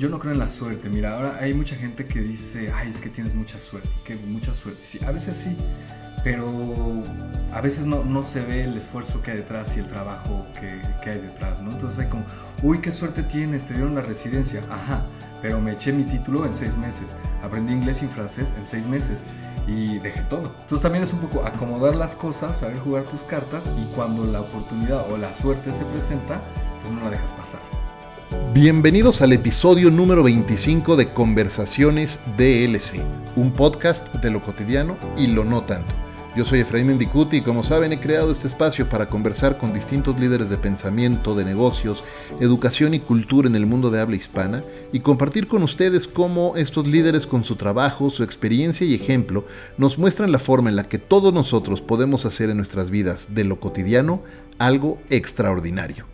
Yo no creo en la suerte. Mira, ahora hay mucha gente que dice, ay, es que tienes mucha suerte, que mucha suerte. Sí, a veces sí, pero a veces no, no se ve el esfuerzo que hay detrás y el trabajo que, que hay detrás, ¿no? Entonces hay como, uy, qué suerte tienes, te dieron la residencia. Ajá, pero me eché mi título en seis meses. Aprendí inglés y francés en seis meses y dejé todo. Entonces también es un poco acomodar las cosas, saber jugar tus cartas y cuando la oportunidad o la suerte se presenta, pues no la dejas pasar. Bienvenidos al episodio número 25 de Conversaciones DLC, un podcast de lo cotidiano y lo no tanto. Yo soy Efraín Mendicuti y como saben he creado este espacio para conversar con distintos líderes de pensamiento, de negocios, educación y cultura en el mundo de habla hispana y compartir con ustedes cómo estos líderes con su trabajo, su experiencia y ejemplo nos muestran la forma en la que todos nosotros podemos hacer en nuestras vidas de lo cotidiano algo extraordinario.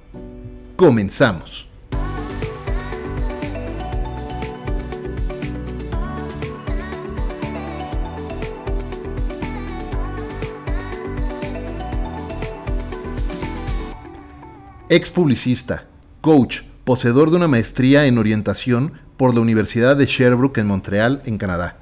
Comenzamos. Ex publicista, coach, poseedor de una maestría en orientación por la Universidad de Sherbrooke en Montreal, en Canadá.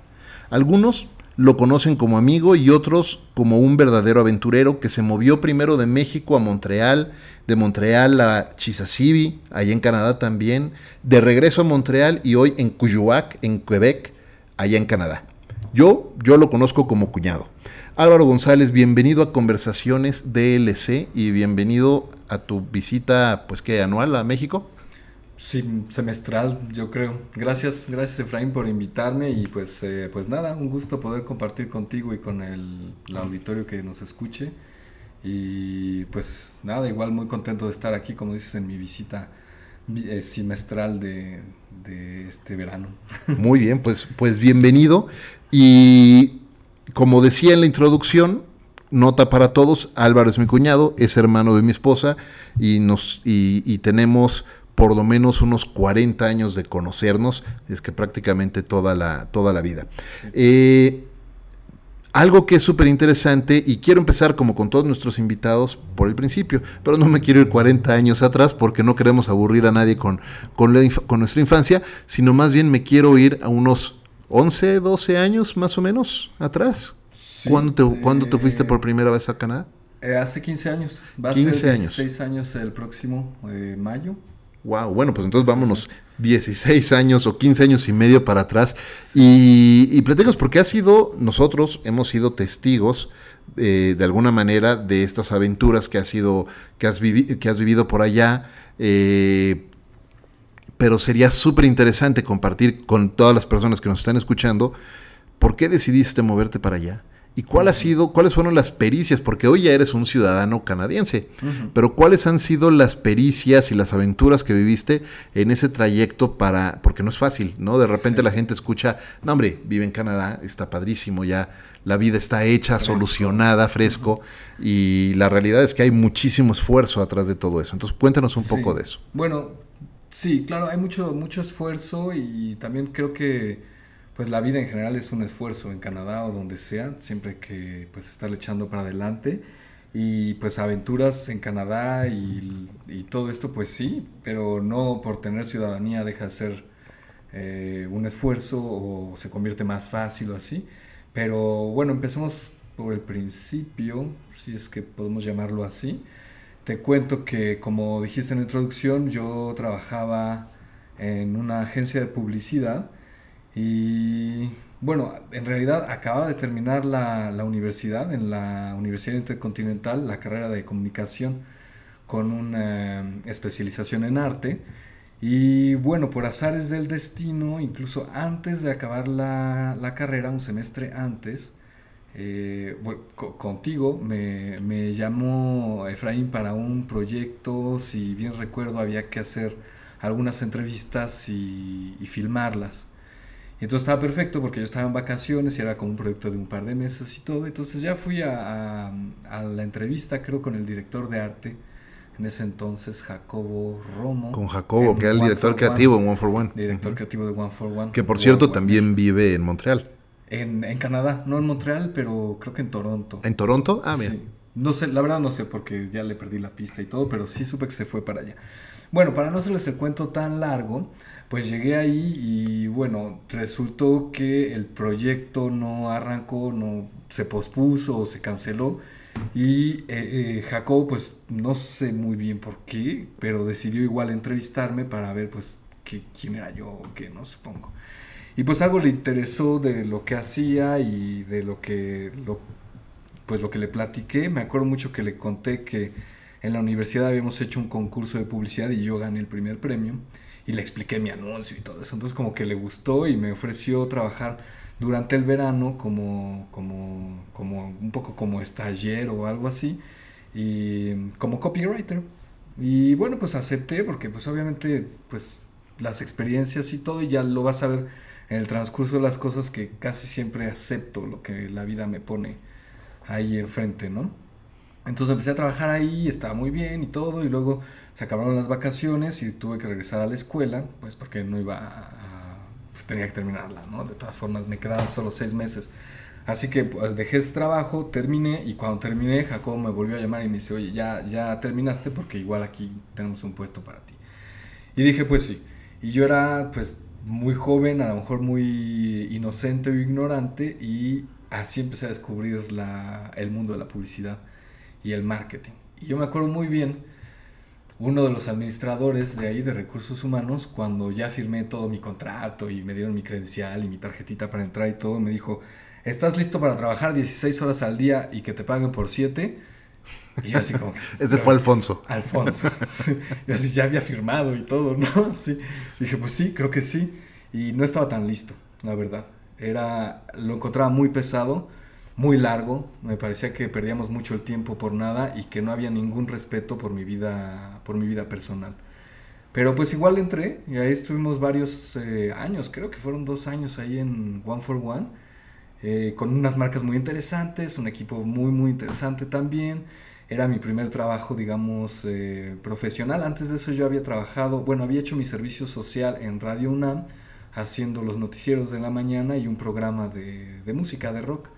Algunos lo conocen como amigo y otros como un verdadero aventurero que se movió primero de México a Montreal, de Montreal a Chisasibi, allá en Canadá también, de regreso a Montreal y hoy en Cuyuac, en Quebec, allá en Canadá. Yo, yo lo conozco como cuñado. Álvaro González, bienvenido a Conversaciones DLC y bienvenido a tu visita, pues que anual a México. Sí, semestral, yo creo. Gracias, gracias Efraín por invitarme y pues, eh, pues nada, un gusto poder compartir contigo y con el, auditorio que nos escuche. Y pues nada, igual muy contento de estar aquí, como dices, en mi visita eh, semestral de, de, este verano. Muy bien, pues, pues bienvenido. Y como decía en la introducción, nota para todos, Álvaro es mi cuñado, es hermano de mi esposa y, nos, y, tenemos por lo menos unos 40 años de conocernos, es que prácticamente toda la, toda la vida. Eh, algo que es súper interesante y quiero empezar como con todos nuestros invitados por el principio, pero no me quiero ir 40 años atrás porque no queremos aburrir a nadie con, con, con nuestra infancia, sino más bien me quiero ir a unos 11, 12 años más o menos atrás. ¿Cuándo, te, te fuiste por primera vez a Canadá? Eh, hace 15 años. Va 15 a ser años. 16 años el próximo eh, mayo. Wow, bueno, pues entonces vámonos 16 años o 15 años y medio para atrás. Y, y porque ha sido, nosotros hemos sido testigos eh, de alguna manera de estas aventuras que has, sido, que has, que has vivido por allá. Eh, pero sería súper interesante compartir con todas las personas que nos están escuchando por qué decidiste moverte para allá y cuál ha sido, cuáles fueron las pericias, porque hoy ya eres un ciudadano canadiense, pero cuáles han sido las pericias y las aventuras que viviste en ese trayecto para, porque no es fácil, ¿no? De repente la gente escucha, no hombre, vive en Canadá, está padrísimo ya, la vida está hecha, solucionada, fresco, y la realidad es que hay muchísimo esfuerzo atrás de todo eso. Entonces cuéntanos un poco de eso. Bueno, Sí, claro, hay mucho, mucho esfuerzo y también creo que pues la vida en general es un esfuerzo en Canadá o donde sea, siempre que pues estar echando para adelante y pues aventuras en Canadá y, todo esto pues sí, pero no por tener ciudadanía deja de ser eh, un esfuerzo o se convierte más fácil o así, pero bueno, empecemos por el principio, si es que podemos llamarlo así. Te cuento que, como dijiste en la introducción, yo trabajaba en una agencia de publicidad y, bueno, en realidad acababa de terminar la, universidad, en la Universidad Intercontinental, la carrera de comunicación con una eh, especialización en arte. Y bueno, por azares del destino, incluso antes de acabar la, la carrera, un semestre antes, eh, contigo me, me, llamó Efraín para un proyecto, si bien recuerdo había que hacer algunas entrevistas y, filmarlas. Y entonces estaba perfecto porque yo estaba en vacaciones y era como un proyecto de un par de meses y todo. Entonces ya fui a, a, la entrevista, creo, con el director de arte, en ese entonces, Jacobo Romo. Con Jacobo, que era el director creativo de One for One. Director creativo de One for One. Que por cierto también vive en Montreal. En, en, Canadá, no en Montreal, pero creo que en Toronto. ¿En Toronto? Ah, mira. No sé, la verdad no sé porque ya le perdí la pista y todo, pero sí supe que se fue para allá. Bueno, para no hacerles el cuento tan largo, pues llegué ahí y bueno, resultó que el proyecto no arrancó, no se pospuso o se canceló. Y eh, eh, Jacob, pues no sé muy bien por qué, pero decidió igual entrevistarme para ver pues quién era yo o qué, no supongo. Y pues algo le interesó de lo que hacía y de lo que, lo, pues lo que le platiqué. Me acuerdo mucho que le conté que en la universidad habíamos hecho un concurso de publicidad y yo gané el primer premio y le expliqué mi anuncio y todo eso. Entonces como que le gustó y me ofreció trabajar durante el verano como, como, como un poco como estallero o algo así y como copywriter. Y bueno, pues acepté porque pues obviamente pues las experiencias y todo ya lo vas a ver en el transcurso de las cosas que casi siempre acepto lo que la vida me pone ahí enfrente, ¿no? Entonces empecé a trabajar ahí, estaba muy bien y todo, y luego se acabaron las vacaciones y tuve que regresar a la escuela, pues porque no iba a, pues tenía que terminarla, ¿no? De todas formas, me quedaban solo seis meses. Así que pues, dejé ese trabajo, terminé y cuando terminé, Jacob me volvió a llamar y me dice, oye, ya, ya terminaste porque igual aquí tenemos un puesto para ti. Y dije, pues sí. Y yo era pues muy joven, a lo mejor muy inocente o ignorante y así empecé a descubrir la, el mundo de la publicidad y el marketing. Y yo me acuerdo muy bien, uno de los administradores de ahí, de recursos humanos, cuando ya firmé todo mi contrato y me dieron mi credencial y mi tarjetita para entrar y todo, me dijo, ¿estás listo para trabajar 16 horas al día y que te paguen por 7? Y yo así como... Ese fue Alfonso. Alfonso. Y así ya había firmado y todo, ¿no? Sí. Dije, pues sí, creo que sí. Y no estaba tan listo, la verdad. Era, lo encontraba muy pesado muy largo, me parecía que perdíamos mucho el tiempo por nada y que no había ningún respeto por mi vida, por mi vida personal. Pero pues igual entré y ahí estuvimos varios eh, años, creo que fueron dos años ahí en One for One, eh, con unas marcas muy interesantes, un equipo muy muy interesante también. Era mi primer trabajo, digamos, eh, profesional. Antes de eso yo había trabajado, bueno, había hecho mi servicio social en Radio UNAM, haciendo los noticieros de la mañana y un programa de, de música, de rock.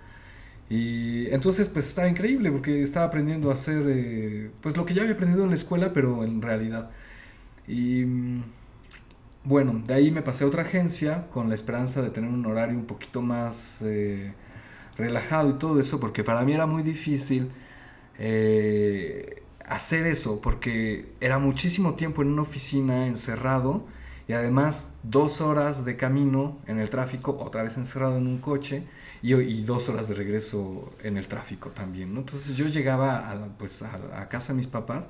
Y entonces pues estaba increíble porque estaba aprendiendo a hacer eh, pues lo que ya había aprendido en la escuela pero en realidad. Y mm, bueno, de ahí me pasé a otra agencia con la esperanza de tener un horario un poquito más eh, relajado y todo eso porque para mí era muy difícil eh, hacer eso porque era muchísimo tiempo en una oficina encerrado y además dos horas de camino en el tráfico, otra vez encerrado en un coche y, dos horas de regreso en el tráfico también, ¿no? Entonces yo llegaba a, pues, a, casa de mis papás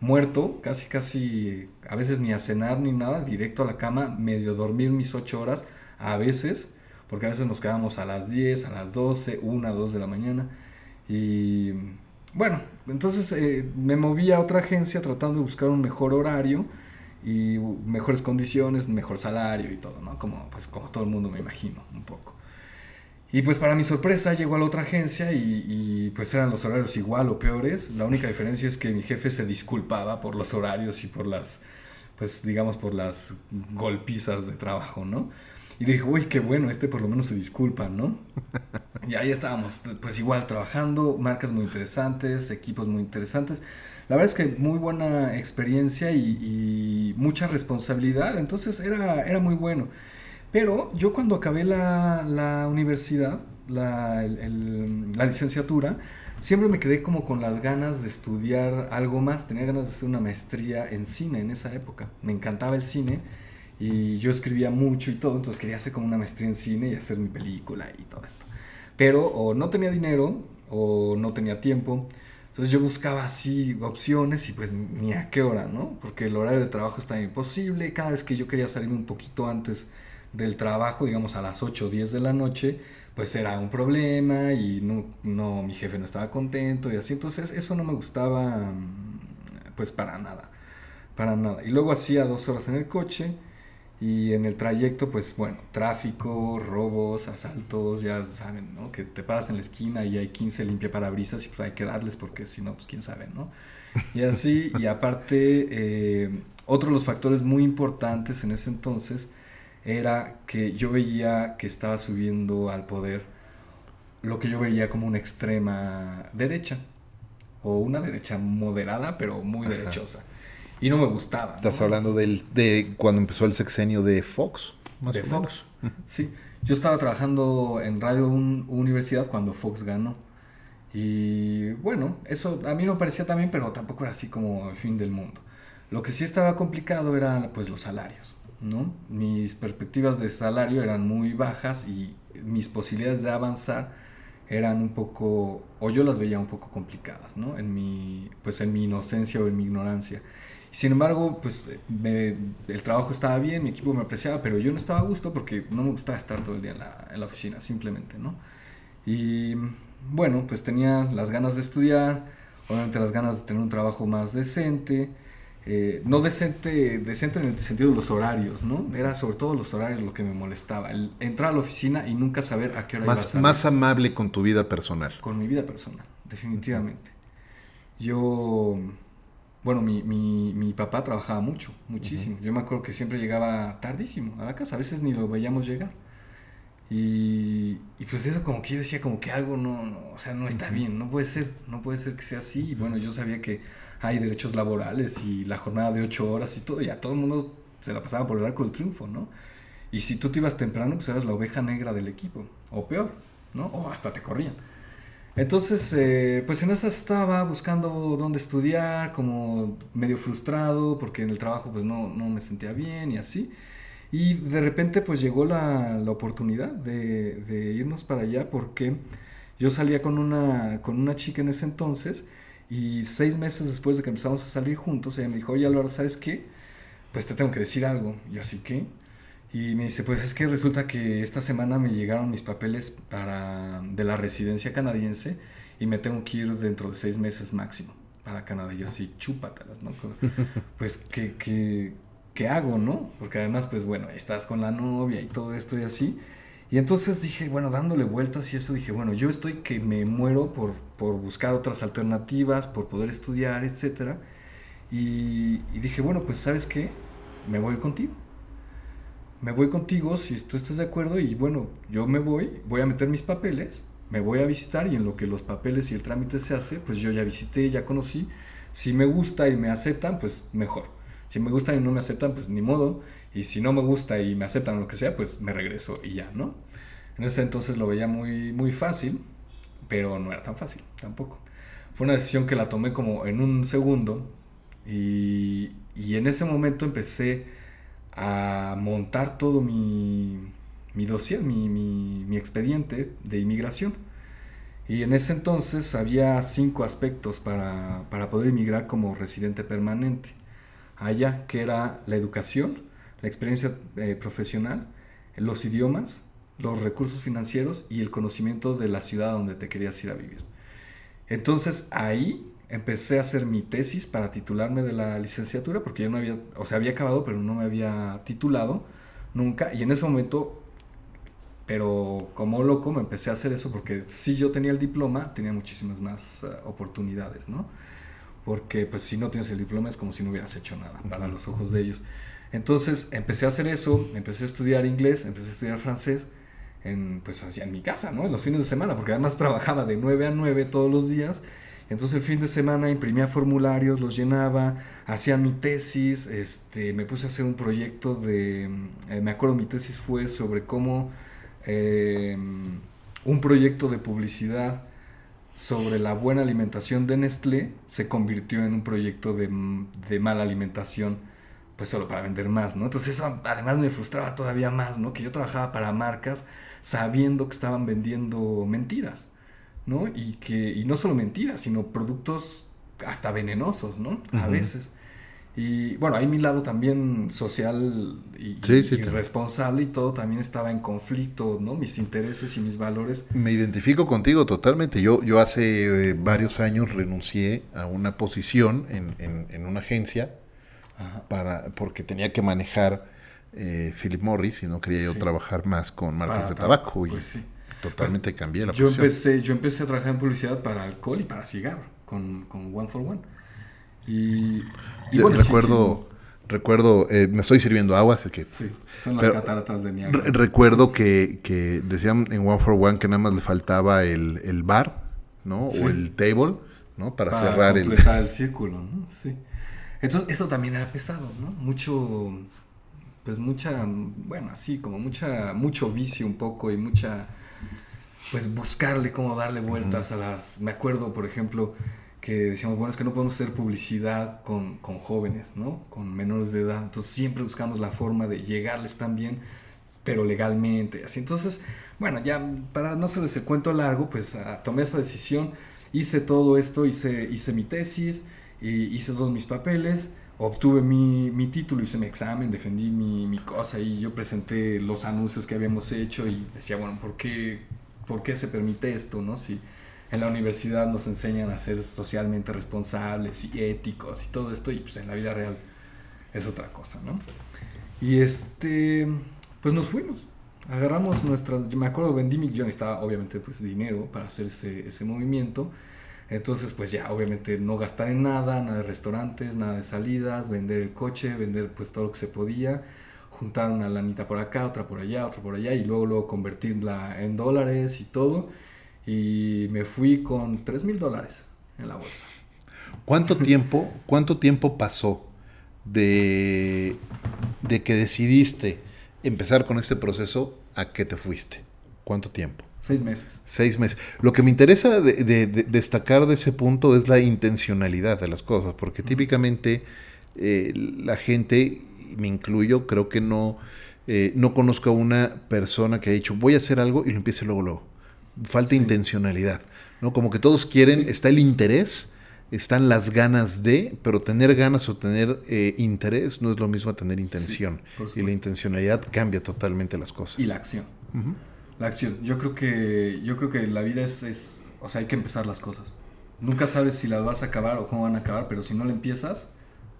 muerto, casi casi, a veces ni a cenar ni nada, directo a la cama, medio dormir mis ocho horas, a veces, porque a veces nos quedábamos a las 10, a las 12, 1, 2 de la mañana. Y bueno, entonces eh, me moví a otra agencia tratando de buscar un mejor horario y mejores condiciones, mejor salario y todo, ¿no? Como, pues, como todo el mundo me imagino, un poco. Y pues para mi sorpresa llegó a la otra agencia y, pues eran los horarios igual o peores. La única diferencia es que mi jefe se disculpaba por los horarios y por las, pues digamos, por las golpizas de trabajo, ¿no? Y dije, uy, qué bueno, este por lo menos se disculpa, ¿no? Y ahí estábamos, pues igual trabajando, marcas muy interesantes, equipos muy interesantes. La verdad es que muy buena experiencia y, y mucha responsabilidad, entonces era, era muy bueno. Pero yo cuando acabé la, universidad, la, licenciatura, siempre me quedé como con las ganas de estudiar algo más. Tenía ganas de hacer una maestría en cine en esa época. Me encantaba el cine y yo escribía mucho y todo, entonces quería hacer como una maestría en cine y hacer mi película y todo esto. Pero o no tenía dinero o no tenía tiempo. Entonces yo buscaba así opciones y pues ni a qué hora, ¿no? Porque el horario de trabajo estaba imposible. Cada vez que yo quería salirme un poquito antes del trabajo, digamos a las 8 o 10 de la noche, pues era un problema y no, no, mi jefe no estaba contento y así. Entonces eso no me gustaba mm, pues para nada, para nada. Y luego hacía dos horas en el coche y en el trayecto pues bueno, tráfico, robos, asaltos, ya saben, ¿no? Que te paras en la esquina y hay 15 limpia parabrisas y pues hay que darles porque si no, pues quién sabe, ¿no? Y así, y aparte, eh, otro de los factores muy importantes en ese entonces, era que yo veía que estaba subiendo al poder lo que yo veía como una extrema derecha o una derecha moderada pero muy derechosa. Y no me gustaba. Estás hablando del, de cuando empezó el sexenio de Fox, de Fox. Sí, yo estaba trabajando en Radio Universidad cuando Fox ganó. Y bueno, eso a mí no parecía también, pero tampoco era así como el fin del mundo. Lo que sí estaba complicado eran pues los salarios, ¿no? Mis perspectivas de salario eran muy bajas y mis posibilidades de avanzar eran un poco, o yo las veía un poco complicadas, ¿no? En mi, pues en mi inocencia o en mi ignorancia. Sin embargo, pues el trabajo estaba bien, mi equipo me apreciaba, pero yo no estaba a gusto porque no me gustaba estar todo el día en la, en la oficina, simplemente, ¿no? Y bueno, pues tenía las ganas de estudiar, obviamente las ganas de tener un trabajo más decente, eh, no decente, decente en el sentido de los horarios, ¿no? Era sobre todo los horarios lo que me molestaba, el entrar a la oficina y nunca saber a qué hora más, iba a salir. Más amable con tu vida personal. Con mi vida personal, definitivamente. Yo, bueno, mi, mi, mi papá trabajaba mucho, muchísimo. Yo me acuerdo que siempre llegaba tardísimo a la casa, a veces ni lo veíamos llegar. Y, y, pues eso como que yo decía como que algo no, no o sea, no está bien, no puede ser, no puede ser que sea así. Y bueno, yo sabía que hay derechos laborales y la jornada de ocho horas y todo, y a todo el mundo se la pasaba por el arco del triunfo, ¿no? Y si tú te ibas temprano, pues eras la oveja negra del equipo, o peor, ¿no? O hasta te corrían. Entonces, eh, pues en esa estaba buscando dónde estudiar, como medio frustrado, porque en el trabajo pues no, no me sentía bien y así. Y de repente pues llegó la, la oportunidad de, de, irnos para allá porque yo salía con una, con una chica en ese entonces y seis meses después de que empezamos a salir juntos, ella me dijo, oye Álvaro, ¿sabes qué? Pues te tengo que decir algo. Y así que... Y me dice, pues es que resulta que esta semana me llegaron mis papeles para, de la residencia canadiense y me tengo que ir dentro de seis meses máximo para Canadá. Y yo así, chúpatalas, ¿no? Pues, ¿qué, qué, ¿qué hago, no? Porque además, pues bueno, estás con la novia y todo esto y así. Y entonces dije, bueno, dándole vueltas y eso, dije, bueno, yo estoy que me muero por, por buscar otras alternativas, por poder estudiar, etc. Y, y, dije, bueno, pues sabes qué, me voy contigo. Me voy contigo si tú estás de acuerdo y bueno, yo me voy, voy a meter mis papeles, me voy a visitar y en lo que los papeles y el trámite se hace, pues yo ya visité, ya conocí. Si me gusta y me aceptan, pues mejor. Si me gustan y no me aceptan, pues ni modo. Y si no me gusta y me aceptan lo que sea, pues me regreso y ya, ¿no? En ese entonces lo veía muy, muy fácil, pero no era tan fácil tampoco. Fue una decisión que la tomé como en un segundo y, y en ese momento empecé a montar todo mi, mi dossier, mi, mi, mi expediente de inmigración. Y en ese entonces había cinco aspectos para, para poder inmigrar como residente permanente allá, que era la educación, la experiencia eh, profesional, los idiomas, los recursos financieros y el conocimiento de la ciudad donde te querías ir a vivir. Entonces ahí empecé a hacer mi tesis para titularme de la licenciatura, porque yo no había, o sea, había acabado, pero no me había titulado nunca. Y en ese momento, pero como loco, me empecé a hacer eso, porque si yo tenía el diploma, tenía muchísimas más uh, oportunidades, ¿no? porque pues si no tienes el diploma es como si no hubieras hecho nada para los ojos de ellos. Entonces empecé a hacer eso, empecé a estudiar inglés, empecé a estudiar francés, en, pues en mi casa, ¿no? En los fines de semana, porque además trabajaba de 9 a 9 todos los días. Entonces el fin de semana imprimía formularios, los llenaba, hacía mi tesis, este, me puse a hacer un proyecto de, eh, me acuerdo mi tesis fue sobre cómo eh, un proyecto de publicidad sobre la buena alimentación de Nestlé se convirtió en un proyecto de, mala alimentación, pues solo para vender más, ¿no? Entonces eso además me frustraba todavía más, ¿no? Que yo trabajaba para marcas sabiendo que estaban vendiendo mentiras, ¿no? Y que, y no solo mentiras, sino productos hasta venenosos, ¿no? A veces. Y bueno, ahí mi lado también social y, responsable y todo también estaba en conflicto, ¿no? Mis intereses y mis valores. Me identifico contigo totalmente. Yo, yo hace eh, varios años renuncié a una posición en, en, una agencia para porque tenía que manejar eh, Philip Morris y no quería yo trabajar más con marcas de tabaco. Y pues sí. Totalmente pues cambié la yo Empecé, yo empecé a trabajar en publicidad para alcohol y para cigarro con, con One for One. Y, bueno, recuerdo, recuerdo eh, me estoy sirviendo agua, así que... Sí, son las cataratas de Niagara. recuerdo que, que, decían en One for One que nada más le faltaba el, el bar, ¿no? O el table, ¿no? Para, cerrar el... el círculo, ¿no? Sí. Entonces, eso también era pesado, ¿no? Mucho, pues mucha, bueno, así como mucha, mucho vicio un poco y mucha, pues buscarle cómo darle vueltas a las, me acuerdo, por ejemplo, que decíamos, bueno, es que no podemos hacer publicidad con, con jóvenes, ¿no? Con menores de edad. Entonces siempre buscamos la forma de llegarles también, pero legalmente, así. Entonces, bueno, ya para no hacerles el cuento largo, pues uh, tomé esa decisión, hice todo esto, hice, hice mi tesis, y hice todos mis papeles, obtuve mi, mi título, hice mi examen, defendí mi, mi, cosa y yo presenté los anuncios que habíamos hecho y decía, bueno, ¿por qué, ¿por qué se permite esto? ¿no? Si en la universidad nos enseñan a ser socialmente responsables y éticos y todo esto y pues en la vida real es otra cosa, ¿no? Y este, pues nos fuimos. Agarramos nuestra, me acuerdo, vendí mi, yo necesitaba obviamente pues dinero para hacer ese, ese movimiento. Entonces, pues ya, obviamente no gastar en nada, nada de restaurantes, nada de salidas, vender el coche, vender pues todo lo que se podía, juntar una lanita por acá, otra por allá, otra por allá y luego, luego convertirla en dólares y todo. Y me fui con 3 mil dólares en la bolsa. ¿Cuánto tiempo, cuánto tiempo pasó de, de que decidiste empezar con este proceso a que te fuiste? ¿Cuánto tiempo? Seis meses. Seis meses. Lo que me interesa de, de, de destacar de ese punto es la intencionalidad de las cosas, porque típicamente eh, la gente, me incluyo, creo que no, eh, no conozco a una persona que ha dicho voy a hacer algo y lo empiece luego, luego. Falta sí. intencionalidad, ¿no? Como que todos quieren, sí. está el interés, están las ganas de, pero tener ganas o tener eh, interés no es lo mismo a tener intención. Sí, y la intencionalidad cambia totalmente las cosas. Y la acción. Uh -huh. La acción. Yo creo que, yo creo que la vida es, es, o sea, hay que empezar las cosas. Nunca sabes si las vas a acabar o cómo van a acabar, pero si no la empiezas,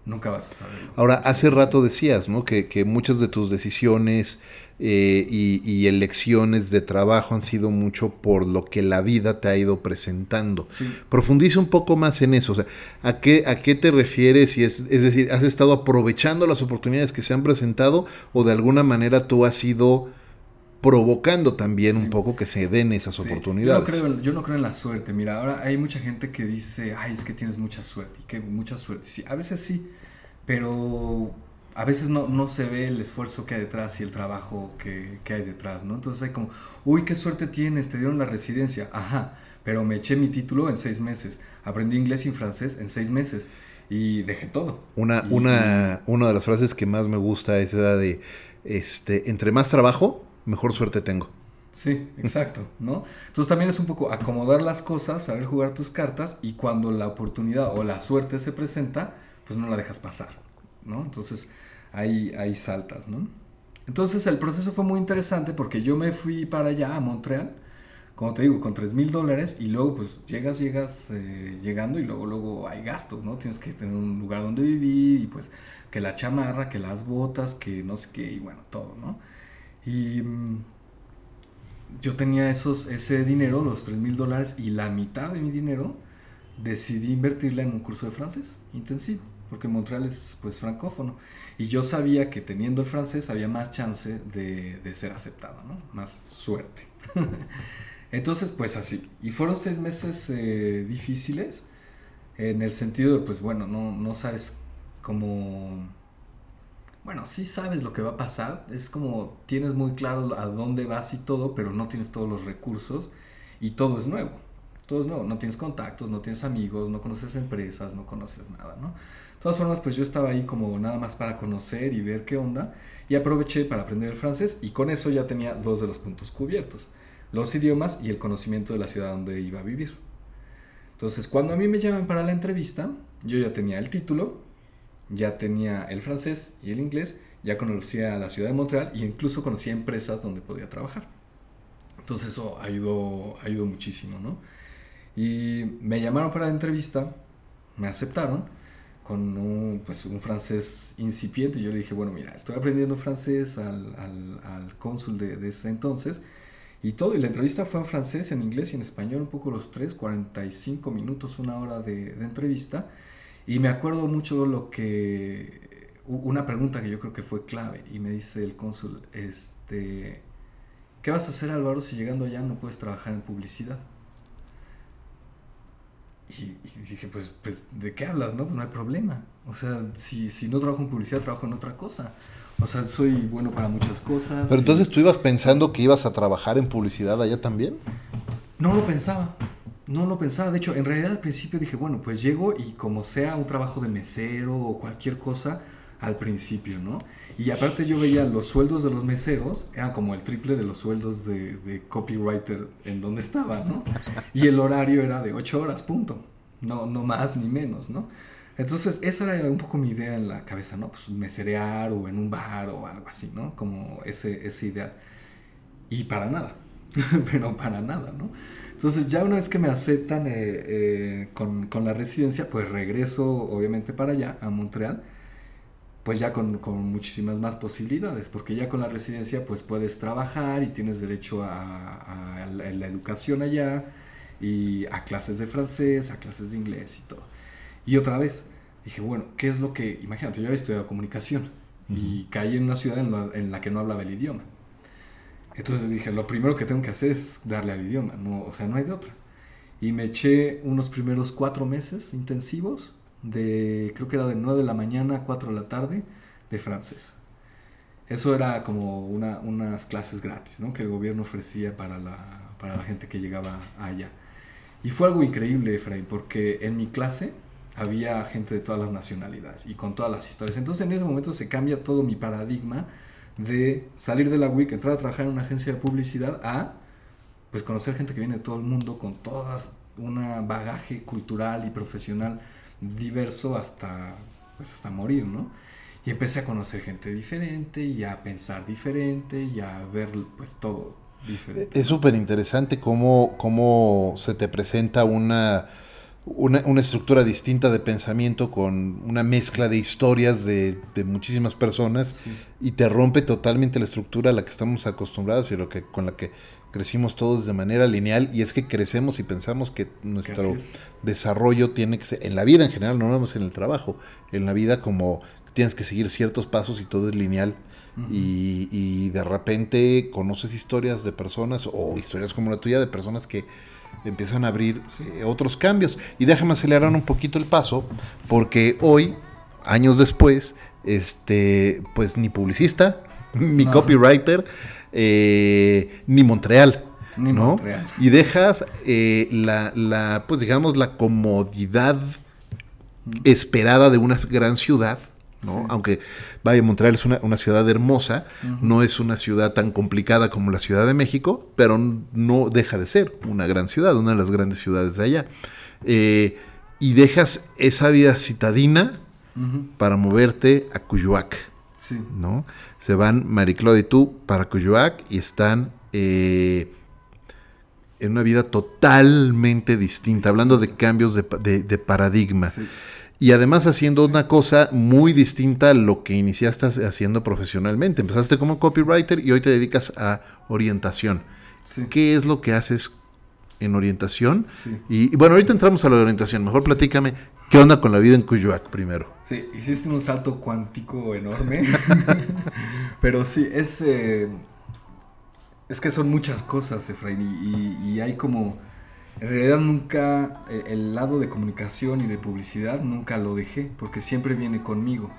nunca vas a saberlo. Ahora, hace rato decías, ¿no? Que, que muchas de tus decisiones eh, y, y, elecciones de trabajo han sido mucho por lo que la vida te ha ido presentando. Sí. Profundiza un poco más en eso. O sea, ¿a qué, a qué te refieres? Y es, es decir, ¿has estado aprovechando las oportunidades que se han presentado o de alguna manera tú has sido provocando también sí. un poco que se den esas sí. oportunidades. Yo no, creo, yo no, creo, en la suerte. Mira, ahora hay mucha gente que dice, ay, es que tienes mucha suerte. Y que mucha suerte. Sí, a veces sí, pero a veces no, no se ve el esfuerzo que hay detrás y el trabajo que, que, hay detrás, ¿no? Entonces hay como, uy, qué suerte tienes, te dieron la residencia. Ajá, pero me eché mi título en seis meses. Aprendí inglés y francés en seis meses. Y dejé todo. Una, y, una, una de las frases que más me gusta es la de, este, entre más trabajo, mejor suerte tengo. Sí, exacto, ¿no? Entonces también es un poco acomodar las cosas, saber jugar tus cartas y cuando la oportunidad o la suerte se presenta, pues no la dejas pasar, ¿no? Entonces ahí, ahí saltas, ¿no? Entonces el proceso fue muy interesante porque yo me fui para allá, a Montreal, como te digo, con 3 mil dólares y luego pues llegas, llegas eh, llegando y luego, luego hay gastos, ¿no? Tienes que tener un lugar donde vivir y pues que la chamarra, que las botas, que no sé qué y bueno, todo, ¿no? Y mm, yo tenía esos, ese dinero, los 3 mil dólares, y la mitad de mi dinero decidí invertirla en un curso de francés intensivo, porque Montreal es pues francófono. Y yo sabía que teniendo el francés había más chance de, de ser aceptado, ¿no? Más suerte. Entonces, pues así. Y fueron seis meses eh, difíciles, en el sentido de, pues bueno, no, no sabes cómo bueno, sí sabes lo que va a pasar, es como tienes muy claro a dónde vas y todo, pero no tienes todos los recursos y todo es nuevo. Todo es nuevo, no tienes contactos, no tienes amigos, no conoces empresas, no conoces nada, ¿no? De todas formas, pues yo estaba ahí como nada más para conocer y ver qué onda y aproveché para aprender el francés y con eso ya tenía dos de los puntos cubiertos, los idiomas y el conocimiento de la ciudad donde iba a vivir. Entonces, cuando a mí me llaman para la entrevista, yo ya tenía el título, ya tenía el francés y el inglés, ya conocía la ciudad de Montreal e incluso conocía empresas donde podía trabajar. Entonces eso ayudó, ayudó muchísimo, ¿no? Y me llamaron para la entrevista, me aceptaron con un, pues, un francés incipiente. Yo le dije, bueno, mira, estoy aprendiendo francés al, al, al cónsul de, de, ese entonces y todo. Y la entrevista fue en francés, en inglés y en español, un poco los tres, 45 minutos, una hora de, de entrevista. Y me acuerdo mucho lo que, una pregunta que yo creo que fue clave, y me dice el cónsul, este, ¿qué vas a hacer Álvaro si llegando allá no puedes trabajar en publicidad? Y, dije, pues, pues, ¿de qué hablas? No, pues no hay problema. O sea, si, si no trabajo en publicidad, trabajo en otra cosa. O sea, soy bueno para muchas cosas. Pero entonces tú ibas pensando que ibas a trabajar en publicidad allá también? No lo pensaba. No lo pensaba. De hecho, en realidad al principio dije, bueno, pues llego y como sea un trabajo de mesero o cualquier cosa al principio, ¿no? Y aparte yo veía los sueldos de los meseros, eran como el triple de los sueldos de, copywriter en donde estaba, ¿no? Y el horario era de 8 horas, punto. No, no más ni menos, ¿no? Entonces, esa era un poco mi idea en la cabeza, ¿no? Pues meserear o en un bar o algo así, ¿no? Como ese, ese ideal. Y para nada, pero para nada, ¿no? Entonces, ya una vez que me aceptan eh, eh, con, con, la residencia, pues regreso obviamente para allá, a Montreal, pues ya con, con, muchísimas más posibilidades, porque ya con la residencia pues puedes trabajar y tienes derecho a, a la, la educación allá y a clases de francés, a clases de inglés y todo. Y otra vez, dije, bueno, ¿qué es lo que, imagínate, yo había estudiado comunicación y caí en una ciudad en la, que no hablaba el idioma. Entonces dije, lo primero que tengo que hacer es darle al idioma, no, o sea, no hay de otra. Y me eché unos primeros cuatro meses intensivos, de, creo que era de 9 de la mañana a 4 de la tarde, de francés. Eso era como una, unas clases gratis, ¿no? Que el gobierno ofrecía para la, para la gente que llegaba allá. Y fue algo increíble, Efraín, porque en mi clase había gente de todas las nacionalidades y con todas las historias. Entonces en ese momento se cambia todo mi paradigma de salir de la WIC, entrar a trabajar en una agencia de publicidad a pues conocer gente que viene de todo el mundo con todas un bagaje cultural y profesional diverso hasta pues hasta morir, ¿no? Y empecé a conocer gente diferente y a pensar diferente y a ver pues todo diferente. Es súper interesante cómo, cómo se te presenta una una, una, estructura distinta de pensamiento con una mezcla de historias de, de muchísimas personas y te rompe totalmente la estructura a la que estamos acostumbrados y lo que, con la que crecimos todos de manera lineal. Y es que crecemos y pensamos que nuestro desarrollo tiene que ser, en la vida en general, no nada en el trabajo, en la vida como tienes que seguir ciertos pasos y todo es lineal. y, y de repente conoces historias de personas o historias como la tuya de personas que empiezan a abrir eh, otros cambios. Y déjame acelerar un poquito el paso, porque hoy, años después, este, pues ni publicista, ni copywriter, eh, ni Montreal. Ni Montreal. Y dejas eh, la, la, pues digamos, la comodidad esperada de una gran ciudad aunque, vaya, Montreal es una, ciudad hermosa, no es una ciudad tan complicada como la Ciudad de México, pero no deja de ser una gran ciudad, una de las grandes ciudades de allá. Eh, y dejas esa vida citadina para moverte a Cuyuac. ¿no? Se van Marie-Claude y tú para Cuyuac y están eh, en una vida totalmente distinta, hablando de cambios de, de paradigma y además haciendo una cosa muy distinta a lo que iniciaste haciendo profesionalmente. Empezaste como copywriter y hoy te dedicas a orientación. ¿Qué es lo que haces en orientación? Y, bueno, ahorita entramos a la orientación. Mejor platícame, ¿qué onda con la vida en Cuyuac primero? Sí, hiciste un salto cuántico enorme. Pero sí, es, eh, es que son muchas cosas, Efraín, y hay como en realidad nunca, eh, el lado de comunicación y de publicidad nunca lo dejé, porque siempre viene conmigo.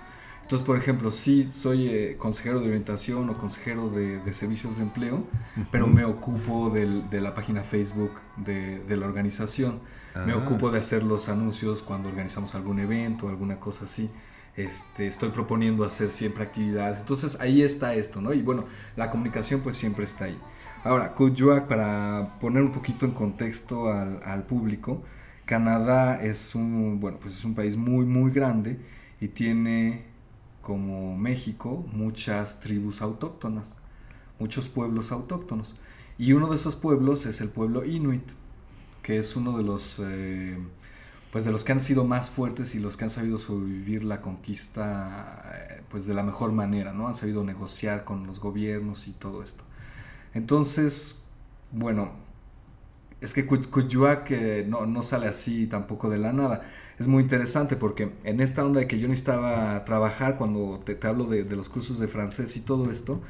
Entonces, por ejemplo, sí soy eh, consejero de orientación o consejero de, servicios de empleo, pero me ocupo de la página Facebook de, la organización. Me ah. ocupo de hacer los anuncios cuando organizamos algún evento, o alguna cosa así. Este, estoy proponiendo hacer siempre actividades. Entonces ahí está esto, ¿no? Y bueno, la comunicación pues siempre está ahí. Ahora, Kuujjuaq, para poner un poquito en contexto al, público, Canadá es un, bueno, pues es un país muy, muy grande y tiene, como México, muchas tribus autóctonas, muchos pueblos autóctonos. Y uno de esos pueblos es el pueblo Inuit, que es uno de los, eh, pues de los que han sido más fuertes y los que han sabido sobrevivir la conquista, eh, pues de la mejor manera, ¿no? Han sabido negociar con los gobiernos y todo esto. Entonces, bueno, es que Kuyuak no, no sale así tampoco de la nada. Es muy interesante porque en esta onda de que yo necesitaba trabajar cuando te, te hablo de, los cursos de francés y todo esto,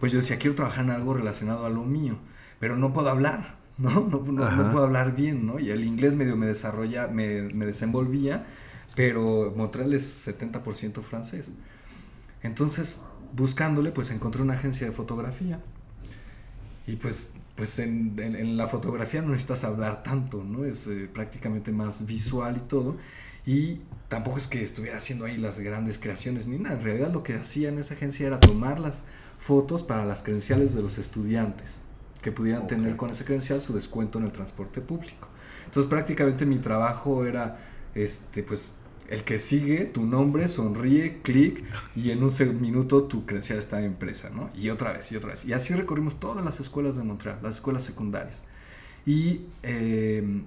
pues yo decía, quiero trabajar en algo relacionado a lo mío, pero no puedo hablar, ¿no? No, no, puedo hablar bien, ¿no? Y el inglés medio me desarrolla, me, me desenvolvía, pero Montreal es 70% francés. Entonces, buscándole, pues encontré una agencia de fotografía. Y pues, pues en, en, la fotografía no necesitas hablar tanto, ¿no? Es eh, prácticamente más visual y todo. Y tampoco es que estuviera haciendo ahí las grandes creaciones ni nada. En realidad lo que hacía en esa agencia era tomar las fotos para las credenciales de los estudiantes que pudieran tener con ese credencial su descuento en el transporte público. Entonces prácticamente mi trabajo era este pues el que sigue, tu nombre, sonríe, clic y en un minuto tu credencial está impresa, ¿no? Y otra vez, y otra vez. Y así recorrimos todas las escuelas de Montreal, las escuelas secundarias. Y em,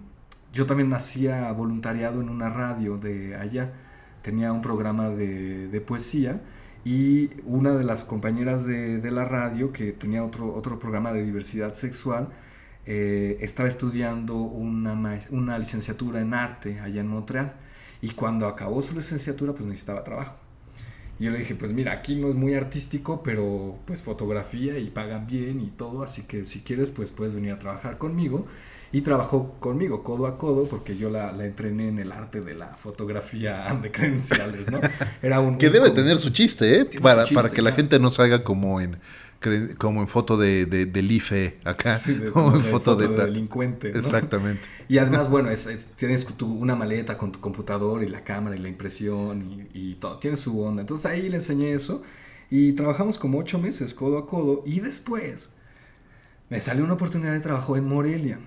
yo también hacía voluntariado en una radio de allá. Tenía un programa de, poesía y una de las compañeras de, de, la radio, que tenía otro, otro programa de diversidad sexual, eh, estaba estudiando una, una licenciatura en arte allá en Montreal. Y cuando acabó su licenciatura, pues necesitaba trabajo. Y yo le dije, pues mira, aquí no es muy artístico, pero pues fotografía y pagan bien y todo, así que si quieres, pues puedes venir a trabajar conmigo y trabajó conmigo codo a codo porque yo la, la entrené en el arte de la fotografía de credenciales, ¿no? Era un... que debe tener su chiste, ¿eh? Para, para que la gente no salga como en como en foto de, de, del IFE acá, como en foto, de, delincuente. Exactamente. Y además, bueno, tienes tu, una maleta con tu computador y la cámara y la impresión y, y, todo, tiene su onda. Entonces ahí le enseñé eso y trabajamos como ocho meses codo a codo y después me salió una oportunidad de trabajo en Morelia.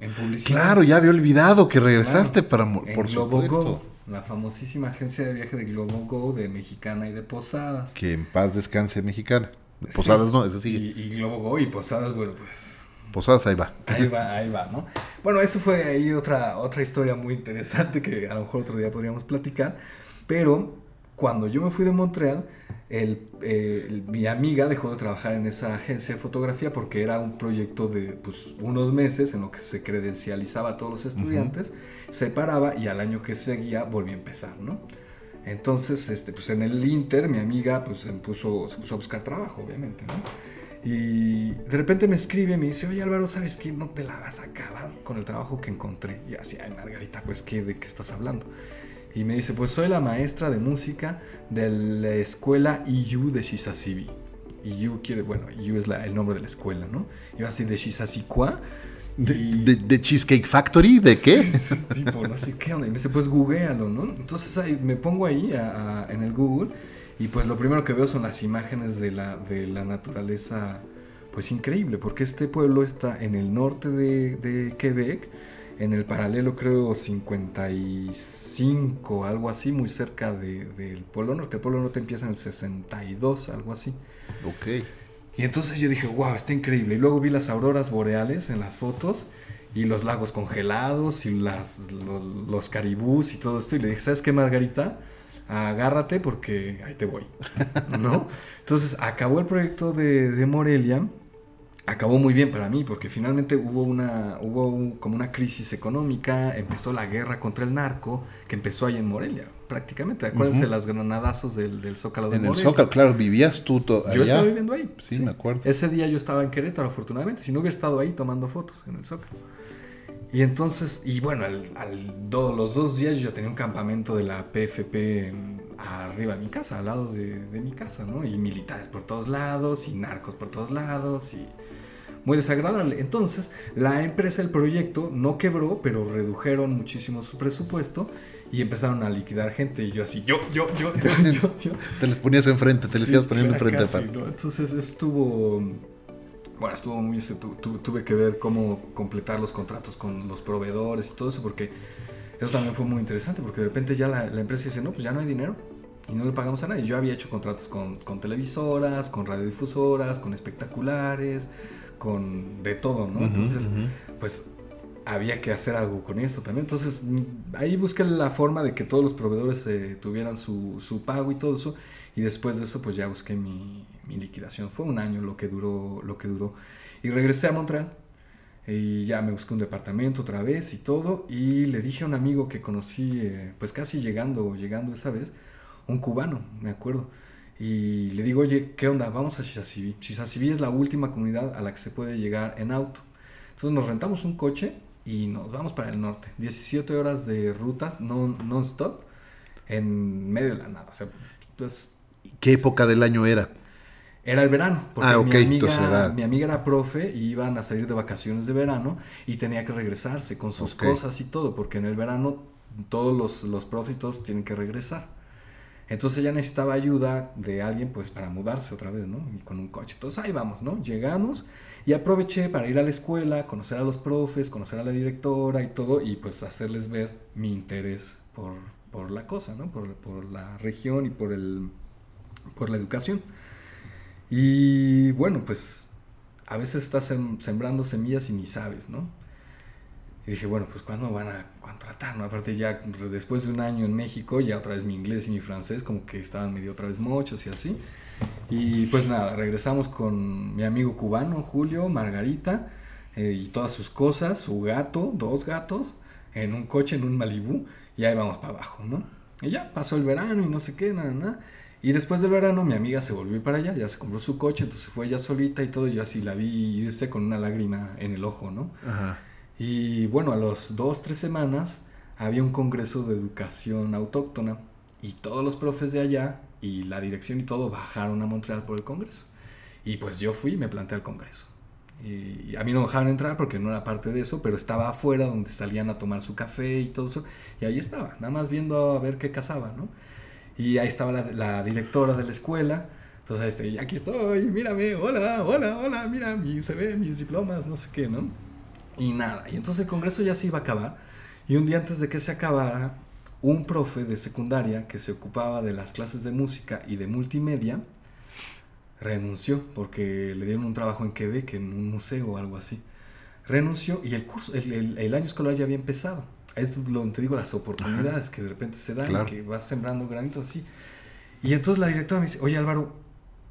En publicidad. Claro, ya había olvidado que regresaste para por Globo la famosísima agencia de viaje de Globo Go de Mexicana y de Posadas. Que en paz descanse Mexicana. Posadas no, eso sí. Y, Globo Go y Posadas, bueno, pues. Posadas ahí va. Ahí va, ahí va, ¿no? Bueno, eso fue ahí otra, otra historia muy interesante que a lo mejor otro día podríamos platicar. Pero cuando yo me fui de Montreal, el, mi amiga dejó de trabajar en esa agencia de fotografía porque era un proyecto de pues, unos meses en lo que se credencializaba a todos los estudiantes, se paraba y al año que seguía volvía a empezar, ¿no? Entonces, este, pues en el Inter, mi amiga pues, se, puso, se puso a buscar trabajo, obviamente, ¿no? Y de repente me escribe y me dice, oye Álvaro, ¿sabes qué? No te la vas a acabar con el trabajo que encontré. Y así, ay Margarita, pues ¿qué, ¿de qué estás hablando? Y me dice, pues soy la maestra de música de la escuela IU de Shisasibi. IU quiere, bueno, IU es el nombre de la escuela, ¿no? Yo así de Shisasikwa. ¿De, de, Cheesecake Factory? ¿De qué? tipo, no sé qué onda. Y me dice, pues googlealo, ¿no? Entonces ahí, me pongo ahí en el Google y pues lo primero que veo son las imágenes de la, de la naturaleza, pues increíble, porque este pueblo está en el norte de, de Quebec en el paralelo creo 55, algo así, muy cerca del Polo Norte. El Polo Norte empieza en el 62, algo así. Ok. Y entonces yo dije, wow, está increíble. Y luego vi las auroras boreales en las fotos y los lagos congelados y las, los, caribús y todo esto. Y le dije, ¿sabes qué, Margarita? Agárrate porque ahí te voy. ¿No? Entonces acabó el proyecto de, de Morelia acabó muy bien para mí porque finalmente hubo una hubo como una crisis económica empezó la guerra contra el narco que empezó ahí en Morelia prácticamente. Acuérdense las granadazos del, del Zócalo de en el Zócalo claro vivías tú allá? yo estaba viviendo ahí sí, me acuerdo. Ese día yo estaba en Querétaro afortunadamente si no hubiera estado ahí tomando fotos en el Zócalo. Y entonces y bueno al, los dos días yo tenía un campamento de la PFP arriba de mi casa al lado de, de mi casa no y militares por todos lados y narcos por todos lados y muy desagradable. Entonces, la empresa, el proyecto, no quebró, pero redujeron muchísimo su presupuesto y empezaron a liquidar gente. Y yo así, yo, yo, yo, yo, yo. te les ponías enfrente, te les ibas poniendo enfrente. Entonces estuvo... Bueno, estuvo muy... tuve que ver cómo completar los contratos con los proveedores y todo eso, porque eso también fue muy interesante, porque de repente ya la, la empresa dice, no, pues ya no hay dinero y no le pagamos a nadie. Yo había hecho contratos con, con televisoras, con radiodifusoras, con espectaculares, con de todo, ¿no? Entonces, pues había que hacer algo con esto también. Entonces, mm, ahí busqué la forma de que todos los proveedores eh, tuvieran su, su, pago y todo eso. Y después de eso, pues ya busqué mi, mi, liquidación. Fue un año lo que duró, lo que duró. Y regresé a Montreal. Y ya me busqué un departamento otra vez y todo. Y le dije a un amigo que conocí, eh, pues casi llegando, llegando esa vez, un cubano, me acuerdo y le digo, oye, ¿qué onda? Vamos a Chisasibi. Chisasibi es la última comunidad a la que se puede llegar en auto. Entonces nos rentamos un coche y nos vamos para el norte. 17 horas de rutas non-stop en medio de la nada. O sea, pues... ¿Qué época del año era? Era el verano, porque ah, mi, amiga, era... mi amiga era profe y iban a salir de vacaciones de verano y tenía que regresarse con sus cosas y todo, porque en el verano todos los, los profes todos tienen que regresar. Entonces ella necesitaba ayuda de alguien pues para mudarse otra vez, ¿no? Y con un coche. Entonces ahí vamos, ¿no? Llegamos y aproveché para ir a la escuela, conocer a los profes, conocer a la directora y todo, y pues hacerles ver mi interés por, por la cosa, ¿no? Por, por, la región y por, el, por la educación. Y bueno, pues a veces estás sembrando semillas y ni sabes, ¿no? Y dije, bueno, pues ¿cuándo van a contratar? ¿no? Aparte ya después de un año en México, ya otra vez mi inglés y mi francés como que estaban medio otra vez mochos y así. Y pues nada, regresamos con mi amigo cubano, Julio, Margarita, eh, y todas sus cosas, su gato, dos gatos, en un coche, en un Malibú, y ahí vamos para abajo, ¿no? Y ya pasó el verano y no sé qué, nada, nada. Y después del verano mi amiga se volvió para allá, ya se compró su coche, entonces fue ella solita y todo, y yo así la vi irse con una lágrima en el ojo, ¿no? Ajá. Y bueno, a los dos, tres semanas había un congreso de educación autóctona y todos los profes de allá y la dirección y todo bajaron a Montreal por el congreso. Y pues yo fui y me planté al congreso. Y a mí no me dejaban entrar porque no era parte de eso, pero estaba afuera donde salían a tomar su café y todo eso. Y ahí estaba, nada más viendo a ver qué casaba, ¿no? Y ahí estaba la, la directora de la escuela. Entonces, este, aquí estoy, mírame, hola, hola, hola, mira, mi, se ve mis diplomas, no sé qué, ¿no? Y nada, y entonces el congreso ya se iba a acabar. Y un día antes de que se acabara, un profe de secundaria que se ocupaba de las clases de música y de multimedia renunció porque le dieron un trabajo en Quebec, en un museo o algo así. Renunció y el curso, el, el, año escolar ya había empezado. Es donde te digo las oportunidades que de repente se dan, que vas sembrando granitos así. Y entonces la directora me dice, oye Álvaro,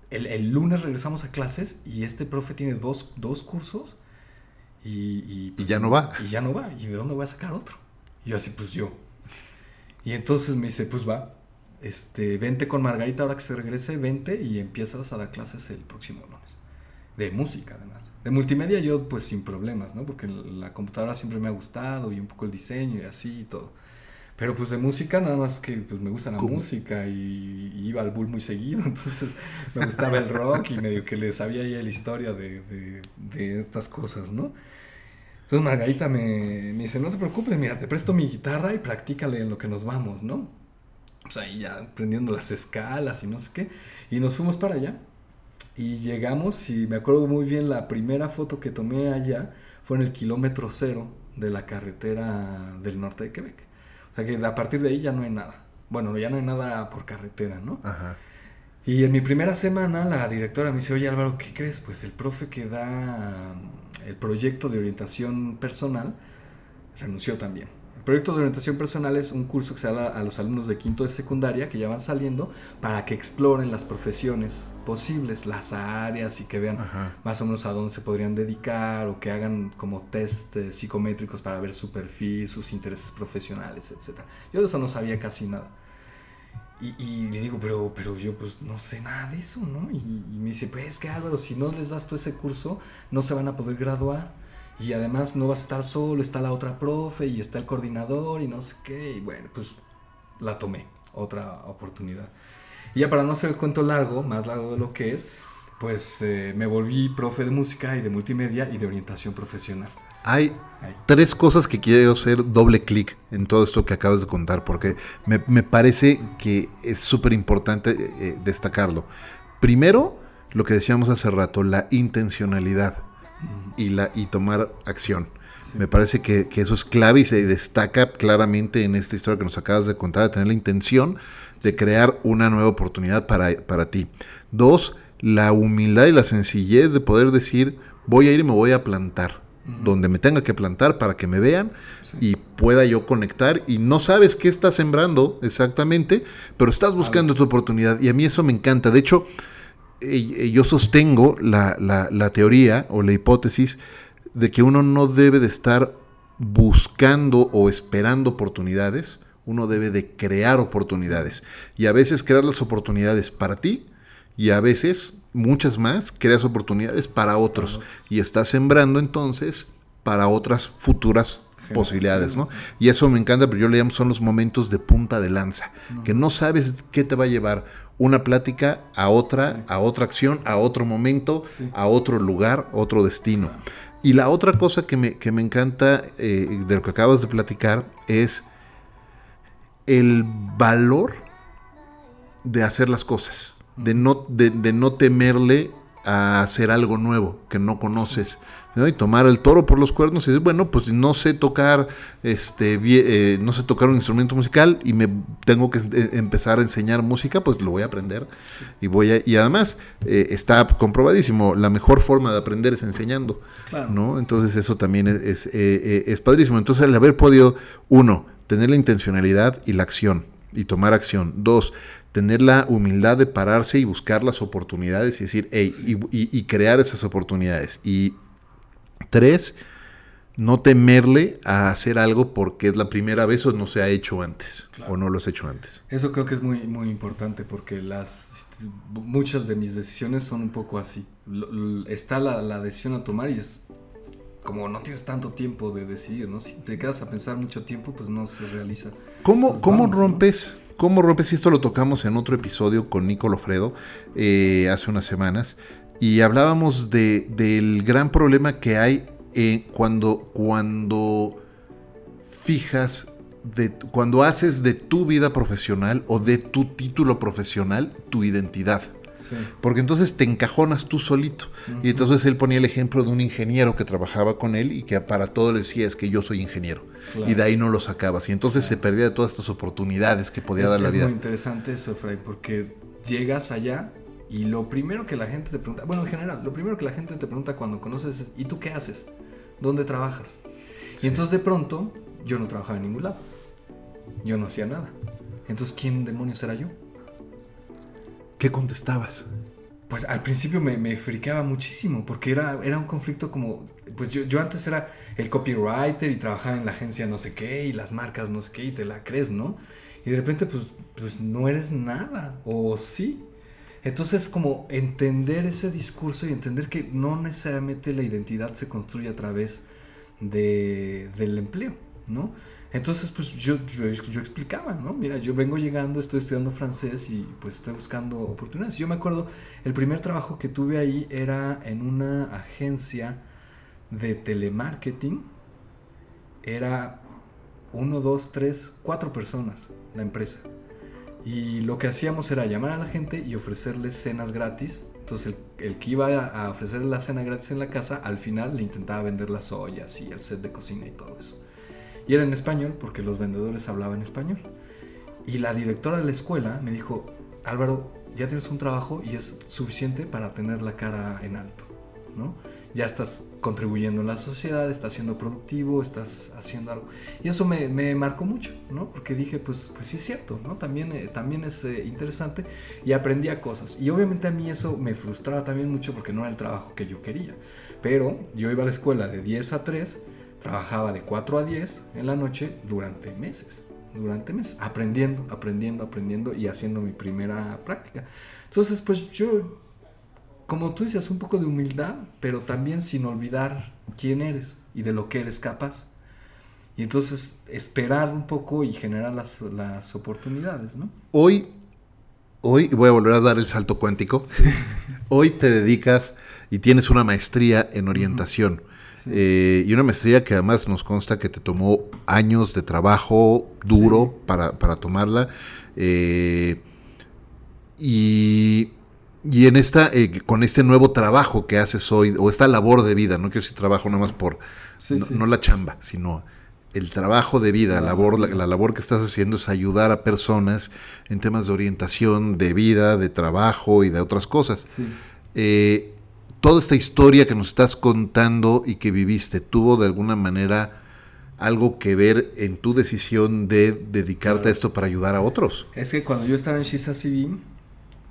el, el, lunes regresamos a clases y este profe tiene dos, dos cursos y, y, ya no va. Y ya no va. ¿Y de dónde voy a sacar otro? Y yo así, pues yo. Y entonces me dice, pues va, este, vente con Margarita ahora que se regrese, vente y empiezas a dar clases el próximo lunes. De música, además. De multimedia yo, pues sin problemas, ¿no? Porque la computadora siempre me ha gustado y un poco el diseño y así y todo. Pero pues de música, nada más que pues, me gusta la música y, iba al bull muy seguido, entonces me gustaba el rock y medio que le sabía ya la historia de, de, de estas cosas, ¿no? Entonces Margarita me, me, dice, no te preocupes, mira, te presto mi guitarra y practícale en lo que nos vamos, ¿no? O sea, ahí ya aprendiendo las escalas y no sé qué. Y nos fuimos para allá. Y llegamos y me acuerdo muy bien, la primera foto que tomé allá fue en el kilómetro cero de la carretera del norte de Quebec. O sea que a partir de ahí ya no hay nada. Bueno, ya no hay nada por carretera, ¿no? Ajá. Y en mi primera semana la directora me dice, oye Álvaro, ¿qué crees? Pues el profe que da el proyecto de orientación personal, renunció también. El proyecto de orientación personal es un curso que se da a los alumnos de quinto de secundaria que ya van saliendo para que exploren las profesiones posibles, las áreas y que vean más o menos a dónde se podrían dedicar o que hagan como test eh, psicométricos para ver su perfil, sus intereses profesionales, etc. Yo de eso no sabía casi nada. Y, le digo, pero, pero yo pues no sé nada de eso, ¿no? Y, me dice, pues que Álvaro, si no les das todo ese curso, no se van a poder graduar. Y además no vas a estar solo, está la otra profe y está el coordinador y no sé qué. Y bueno, pues la tomé, otra oportunidad. Y ya para no hacer el cuento largo, más largo de lo que es, pues eh, me volví profe de música y de multimedia y de orientación profesional. Hay tres cosas que quiero hacer doble clic en todo esto que acabas de contar, porque me, parece que es súper importante eh, eh, destacarlo. Primero, lo que decíamos hace rato, la intencionalidad y, la, y tomar acción. Me parece que, eso es clave y se destaca claramente en esta historia que nos acabas de contar, de tener la intención de crear una nueva oportunidad para, para ti. Dos, la humildad y la sencillez de poder decir, voy a ir y me voy a plantar donde me tenga que plantar para que me vean y pueda yo conectar y no sabes qué estás sembrando exactamente, pero estás buscando tu oportunidad y a mí eso me encanta. De hecho, eh, yo sostengo la, la, teoría o la hipótesis de que uno no debe de estar buscando o esperando oportunidades, uno debe de crear oportunidades. Y a veces crear las oportunidades para ti y a veces muchas más, creas oportunidades para otros. Y estás sembrando entonces para otras futuras posibilidades, ¿no? Y eso me encanta, pero yo le llamo son los momentos de punta de lanza, que no sabes qué te va a llevar una plática a otra, a otra acción, a otro momento, a otro lugar, otro destino. Y la otra cosa que me, que me encanta eh, de lo que acabas de platicar es el valor de hacer las cosas, de no, de, de no temerle a hacer algo nuevo que no conoces. Y tomar el toro por los cuernos y decir, bueno, pues no sé tocar, este, eh, no sé tocar un instrumento musical y me tengo que eh, empezar a enseñar música, pues lo voy a aprender. Y voy a, y además eh, está comprobadísimo, la mejor forma de aprender es enseñando. ¿no? Entonces eso también es, es padrísimo. Entonces el haber podido, uno, tener la intencionalidad y la acción y tomar acción. Dos, tener la humildad de pararse y buscar las oportunidades y decir, hey, y, crear esas oportunidades. Y tres, no temerle a hacer algo porque es la primera vez o no se ha hecho antes o no lo has hecho antes. Eso creo que es muy muy importante porque las muchas de mis decisiones son un poco así. Está la, decisión a tomar y es como no tienes tanto tiempo de decidir, ¿no? Si te quedas a pensar mucho tiempo, pues no se realiza. ¿Cómo, ¿cómo rompes? ¿Cómo rompes? Esto lo tocamos en otro episodio con Nico Lofredo eh, hace unas semanas. Y hablábamos de, del gran problema que hay eh, cuando, cuando fijas, de, cuando haces de tu vida profesional o de tu título profesional tu identidad. Porque entonces te encajonas tú solito. Y entonces él ponía el ejemplo de un ingeniero que trabajaba con él y que para todo le decía es que yo soy ingeniero. Y de ahí no lo sacabas. Y entonces se perdía de todas estas oportunidades que podía dar la vida. Es muy interesante eso, Fray, porque llegas allá y lo primero que la gente te pregunta, bueno, en general, lo primero que la gente te pregunta cuando conoces es, ¿y tú qué haces? ¿Dónde trabajas? Y entonces de pronto yo no trabajaba en ningún lado. Yo no hacía nada. Entonces, ¿quién demonios era yo? ¿Qué contestabas? Pues al principio me, me friqueaba muchísimo, porque era, era un conflicto como, pues yo, yo antes era el copywriter y trabajaba en la agencia no sé qué y las marcas no sé qué y te la crees, ¿no? Y de repente pues, pues no eres nada, o sí. Entonces como entender ese discurso y entender que no necesariamente la identidad se construye a través de, del empleo, ¿no? Entonces, pues yo, yo, explicaba, ¿no? Mira, yo vengo llegando, estoy estudiando francés y pues estoy buscando oportunidades. Yo me acuerdo, el primer trabajo que tuve ahí era en una agencia de telemarketing. Era uno, dos, tres, cuatro personas la empresa. Y lo que hacíamos era llamar a la gente y ofrecerles cenas gratis. Entonces el, que iba a ofrecerle la cena gratis en la casa, al final le intentaba vender las ollas y el set de cocina y todo eso. Y era en español porque los vendedores hablaban español. Y la directora de la escuela me dijo, Álvaro, ya tienes un trabajo y es suficiente para tener la cara en alto, ¿no? Ya estás contribuyendo en la sociedad, estás siendo productivo, estás haciendo algo. Y eso me, me marcó mucho, ¿no? Porque dije, pues, pues sí es cierto, ¿no? También, eh, también es eh, interesante y aprendía cosas. Y obviamente a mí eso me frustraba también mucho porque no era el trabajo que yo quería. Pero yo iba a la escuela de 10 a 3 Trabajaba de 4 a 10 en la noche durante meses, durante meses, aprendiendo, aprendiendo, aprendiendo y haciendo mi primera práctica. Entonces, pues yo, como tú dices, un poco de humildad, pero también sin olvidar quién eres y de lo que eres capaz. Y entonces esperar un poco y generar las, las oportunidades, ¿no? Hoy, hoy, voy a volver a dar el salto cuántico, hoy te dedicas y tienes una maestría en orientación. Eh, y una maestría que además nos consta que te tomó años de trabajo duro para, tomarla. Eh, y, y, en esta, eh, con este nuevo trabajo que haces hoy, o esta labor de vida, no quiero decir trabajo nada más por, no, la chamba, sino el trabajo de vida, la, labor, la, labor que estás haciendo es ayudar a personas en temas de orientación, de vida, de trabajo y de otras cosas. Eh, toda esta historia que nos estás contando y que viviste, ¿tuvo de alguna manera algo que ver en tu decisión de dedicarte a esto para ayudar a otros? Es que cuando yo estaba en Shisa CV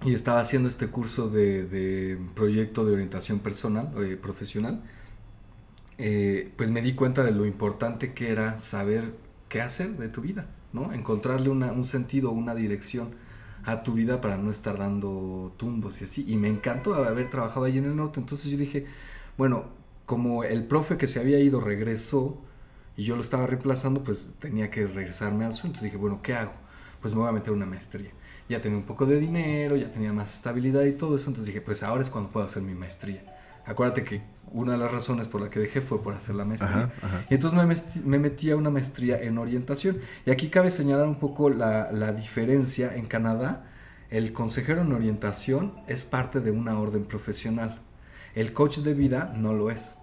y estaba haciendo este curso de, proyecto de orientación personal, eh, profesional, eh, pues me di cuenta de lo importante que era saber qué hacer de tu vida, ¿no? Encontrarle un sentido, una dirección a tu vida para no estar dando tumbos y así. Y me encantó haber trabajado ahí en el norte. Entonces yo dije, bueno, como el profe que se había ido regresó y yo lo estaba reemplazando, pues tenía que regresarme al sur. Entonces dije, bueno, ¿qué hago? Pues me voy a meter una maestría. Ya tenía un poco de dinero, ya tenía más estabilidad y todo eso. Entonces dije, pues ahora es cuando puedo hacer mi maestría. Acuérdate que una de las razones por la que dejé fue por hacer la maestría. Y entonces me, metí a una maestría en orientación. Y aquí cabe señalar un poco la, la diferencia. En Canadá, el consejero en orientación es parte de una orden profesional. El coach de vida no lo es.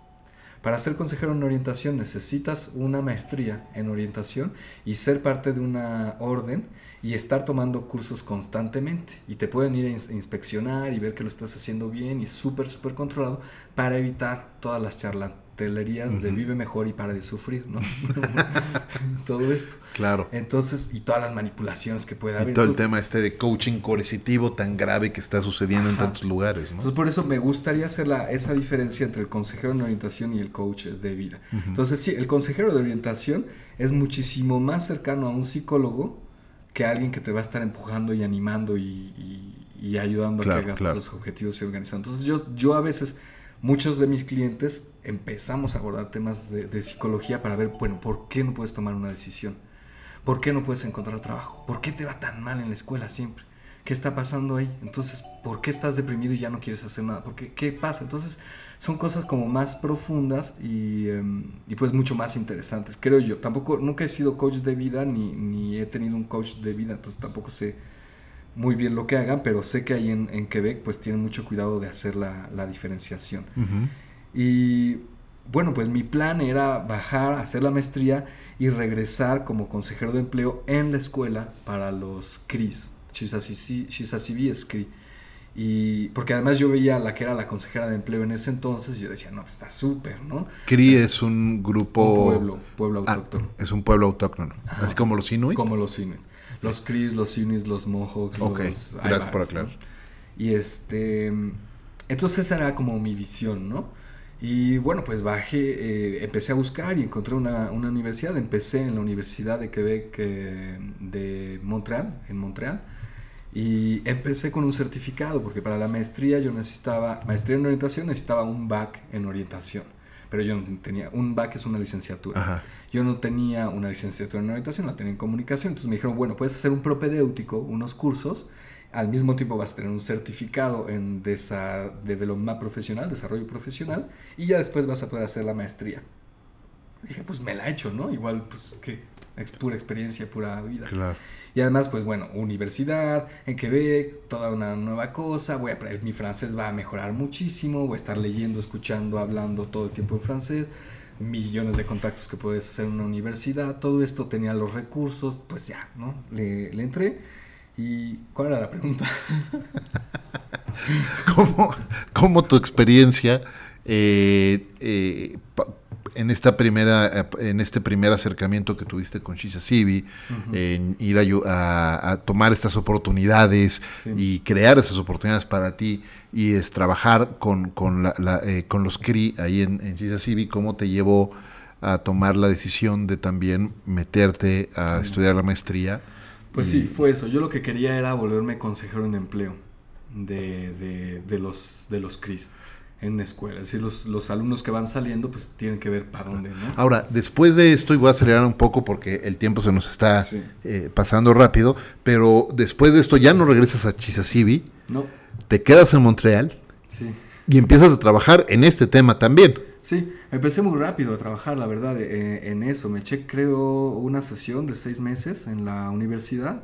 Para ser consejero en orientación necesitas una maestría en orientación y ser parte de una orden y estar tomando cursos constantemente. Y te pueden ir a inspeccionar y ver que lo estás haciendo bien y súper, súper controlado para evitar todas las charlatelerías de vive mejor y para de sufrir, ¿no? todo esto. Claro. Entonces, y todas las manipulaciones que puede haber. Y todo el tema este de coaching coercitivo tan grave que está sucediendo en tantos lugares, ¿no? Entonces, por eso me gustaría hacer la, esa diferencia entre el consejero en orientación y el coach de vida. Entonces, sí, el consejero de orientación es muchísimo más cercano a un psicólogo que alguien que te va a estar empujando y animando y, ayudando a que hagas los objetivos y organizando. Entonces yo, yo a veces, muchos de mis clientes empezamos a abordar temas de, psicología para ver, bueno, ¿por qué no puedes tomar una decisión? ¿Por qué no puedes encontrar trabajo? ¿Por qué te va tan mal en la escuela siempre? ¿Qué está pasando ahí? Entonces, ¿por qué estás deprimido y ya no quieres hacer nada? ¿Por qué? ¿Qué pasa? Entonces, son cosas como más profundas y, em, y, pues mucho más interesantes, creo yo. Tampoco, nunca he sido coach de vida ni, ni, he tenido un coach de vida, entonces tampoco sé muy bien lo que hagan, pero sé que ahí en, en Quebec pues tienen mucho cuidado de hacer la, la diferenciación. Y bueno, pues mi plan era bajar, hacer la maestría y regresar como consejero de empleo en la escuela para los CRIS Chisasibi Y porque además yo veía la que era la consejera de empleo en ese entonces y yo decía, no, pues está súper, ¿no? CRI es un grupo... pueblo, pueblo ah, autóctono. es un pueblo autóctono, así como los Inuit. Como los Inuit. Los Cris, los Inuit, los Mohawks, Ok, gracias por aclarar. Y este... Entonces esa era como mi visión, ¿no? Y bueno, pues bajé, eh, empecé a buscar y encontré una, una, universidad. Empecé en la Universidad de Quebec eh, de Montreal, en Montreal. Y empecé con un certificado, porque para la maestría yo necesitaba, maestría en orientación, necesitaba un back en orientación. Pero yo no tenía, un back es una licenciatura. Yo no tenía una licenciatura en orientación, la tenía en comunicación. Entonces me dijeron, bueno, puedes hacer un propedéutico, unos cursos, al mismo tiempo vas a tener un certificado en development profesional, desarrollo profesional, y ya después vas a poder hacer la maestría. dije, pues me la he hecho, ¿no? Igual, pues, que es pura experiencia, pura vida. Claro. Y además, pues bueno, universidad en Quebec, toda una nueva cosa, voy a, mi francés va a mejorar muchísimo, voy a estar leyendo, escuchando, hablando todo el tiempo en francés, millones de contactos que puedes hacer en una universidad, todo esto tenía los recursos, pues ya, ¿no? Le, entré. ¿Y cuál era la pregunta? ¿Cómo, ¿Cómo, tu experiencia eh, eh, en esta primera, eh, en este primer acercamiento que tuviste con Shisha Sibi, en ir a, tomar estas oportunidades y crear esas oportunidades para ti y es trabajar con, con, la, eh, con los CRI ahí en, en Shisha ¿cómo te llevó a tomar la decisión de también meterte a estudiar la maestría? Pues sí, fue eso. Yo lo que quería era volverme consejero en empleo de, de, de los, de los CRIs en una escuela. Es decir, los, los, alumnos que van saliendo pues tienen que ver para dónde, ¿no? Ahora, después de esto, y voy a acelerar un poco porque el tiempo se nos está eh, pasando rápido, pero después de esto ya no regresas a Chisasibi. No. Te quedas en Montreal. Sí. Y empiezas a trabajar en este tema también. Sí, empecé muy rápido a trabajar, la verdad, eh, en eso. Me eché, creo, una sesión de seis meses en la universidad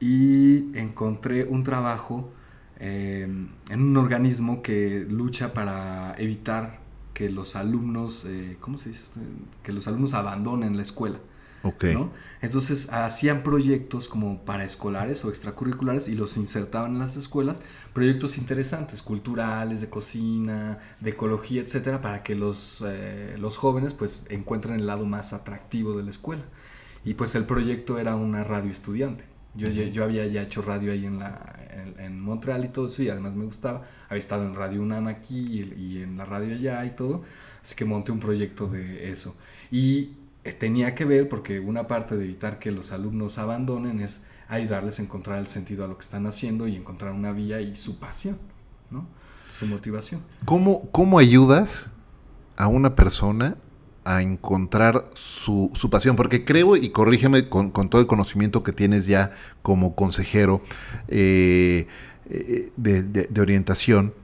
y encontré un trabajo Em, en un organismo que lucha para evitar que los alumnos, eh, ¿cómo se dice esto? Que los alumnos abandonen la escuela. Okay. ¿no? Entonces hacían proyectos como para escolares o extracurriculares y los insertaban en las escuelas, proyectos interesantes, culturales, de cocina, de ecología, etcétera, para que los, eh, los jóvenes pues encuentren el lado más atractivo de la escuela. Y pues el proyecto era una radio estudiante. Yo, yo, había ya hecho radio ahí en, la, en, Montreal y todo eso, y además me gustaba. Había estado en Radio UNAM aquí y, en la radio allá y todo. Así que monté un proyecto de eso. Y eh, tenía que ver, porque una parte de evitar que los alumnos abandonen es ayudarles a encontrar el sentido a lo que están haciendo y encontrar una vía y su pasión, ¿no? Su motivación. ¿Cómo, cómo ayudas a una persona a encontrar su, su pasión? Porque creo, y corrígeme con, con, todo el conocimiento que tienes ya como consejero eh, eh, de, de, de, orientación,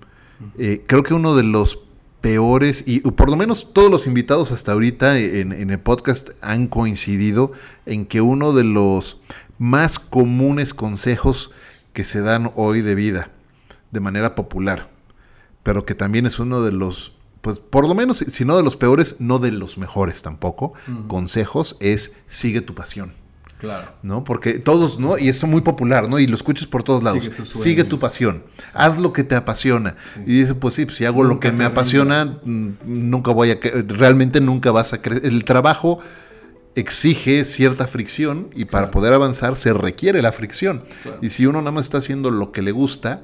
eh, creo que uno de los peores, y por lo menos todos los invitados hasta ahorita en, en, el podcast han coincidido en que uno de los más comunes consejos que se dan hoy de vida, de manera popular, pero que también es uno de los, pues por lo menos, si no de los peores, no de los mejores tampoco, uh -huh. consejos es sigue tu pasión. Claro. ¿No? Porque todos, ¿no? Y esto es muy popular, ¿no? Y lo escuchas por todos lados. Sigue, Sigue tu pasión. Haz lo que te apasiona. Sí. Y dice, pues sí, pues si hago nunca lo que me apasiona, nunca voy a... Realmente nunca vas a crecer. El trabajo exige cierta fricción y para claro. poder avanzar se requiere la fricción. Claro. Y si uno nada más está haciendo lo que le gusta,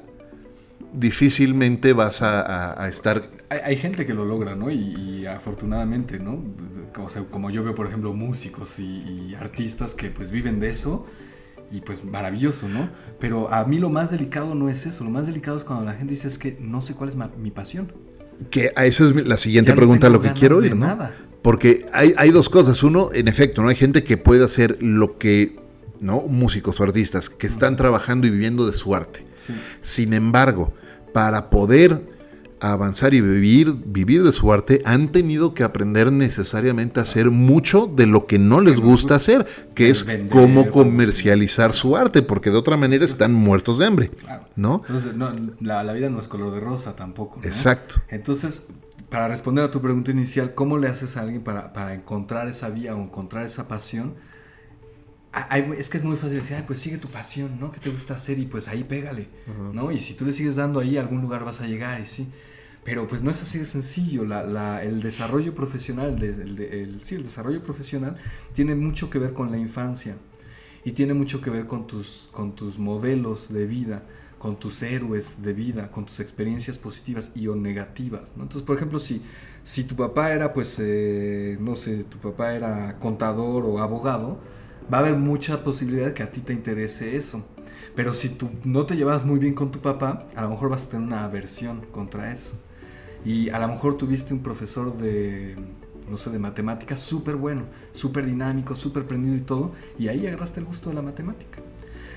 difícilmente vas a, a, a estar... Hay, hay, gente que lo logra, ¿no? Y, y afortunadamente, ¿no? O sea, como yo veo, por ejemplo, músicos y, y, artistas que pues viven de eso y pues maravilloso, ¿no? Pero a mí lo más delicado no es eso, lo más delicado es cuando la gente dice es que no sé cuál es mi pasión. Que a esa es la siguiente ya pregunta no lo que quiero oír, ¿no? Nada. Porque hay, hay dos cosas. Uno, en efecto, ¿no? Hay gente que puede hacer lo que ¿no? músicos o artistas que están trabajando y viviendo de su arte. Sí. Sin embargo, para poder avanzar y vivir, vivir de su arte, han tenido que aprender necesariamente a hacer mucho de lo que no les gusta hacer, que es cómo comercializar su arte, porque de otra manera están muertos de hambre. ¿no? Entonces, no, la, la, vida no es color de rosa tampoco. ¿no? Exacto. Entonces, para responder a tu pregunta inicial, ¿cómo le haces a alguien para, para encontrar esa vía o encontrar esa pasión? Hay, es que es muy fácil decir, Ay, pues sigue tu pasión, ¿no? ¿Qué te gusta hacer? Y pues ahí pégale, uh -huh. ¿no? Y si tú le sigues dando ahí, a algún lugar vas a llegar, y sí. Pero pues no es así de sencillo. La, la, el desarrollo profesional, de, el, el, sí, el desarrollo profesional tiene mucho que ver con la infancia y tiene mucho que ver con tus, con tus modelos de vida, con tus héroes de vida, con tus experiencias positivas y o negativas. ¿no? Entonces, por ejemplo, si, si tu papá era, pues, eh, no sé, tu papá era contador o abogado, va a haber mucha posibilidad que a ti te interese eso. Pero si tú no te llevas muy bien con tu papá, a lo mejor vas a tener una aversión contra eso. Y a lo mejor tuviste un profesor de, no sé, de matemáticas súper bueno, súper dinámico, súper prendido y todo, y ahí agarraste el gusto de la matemática.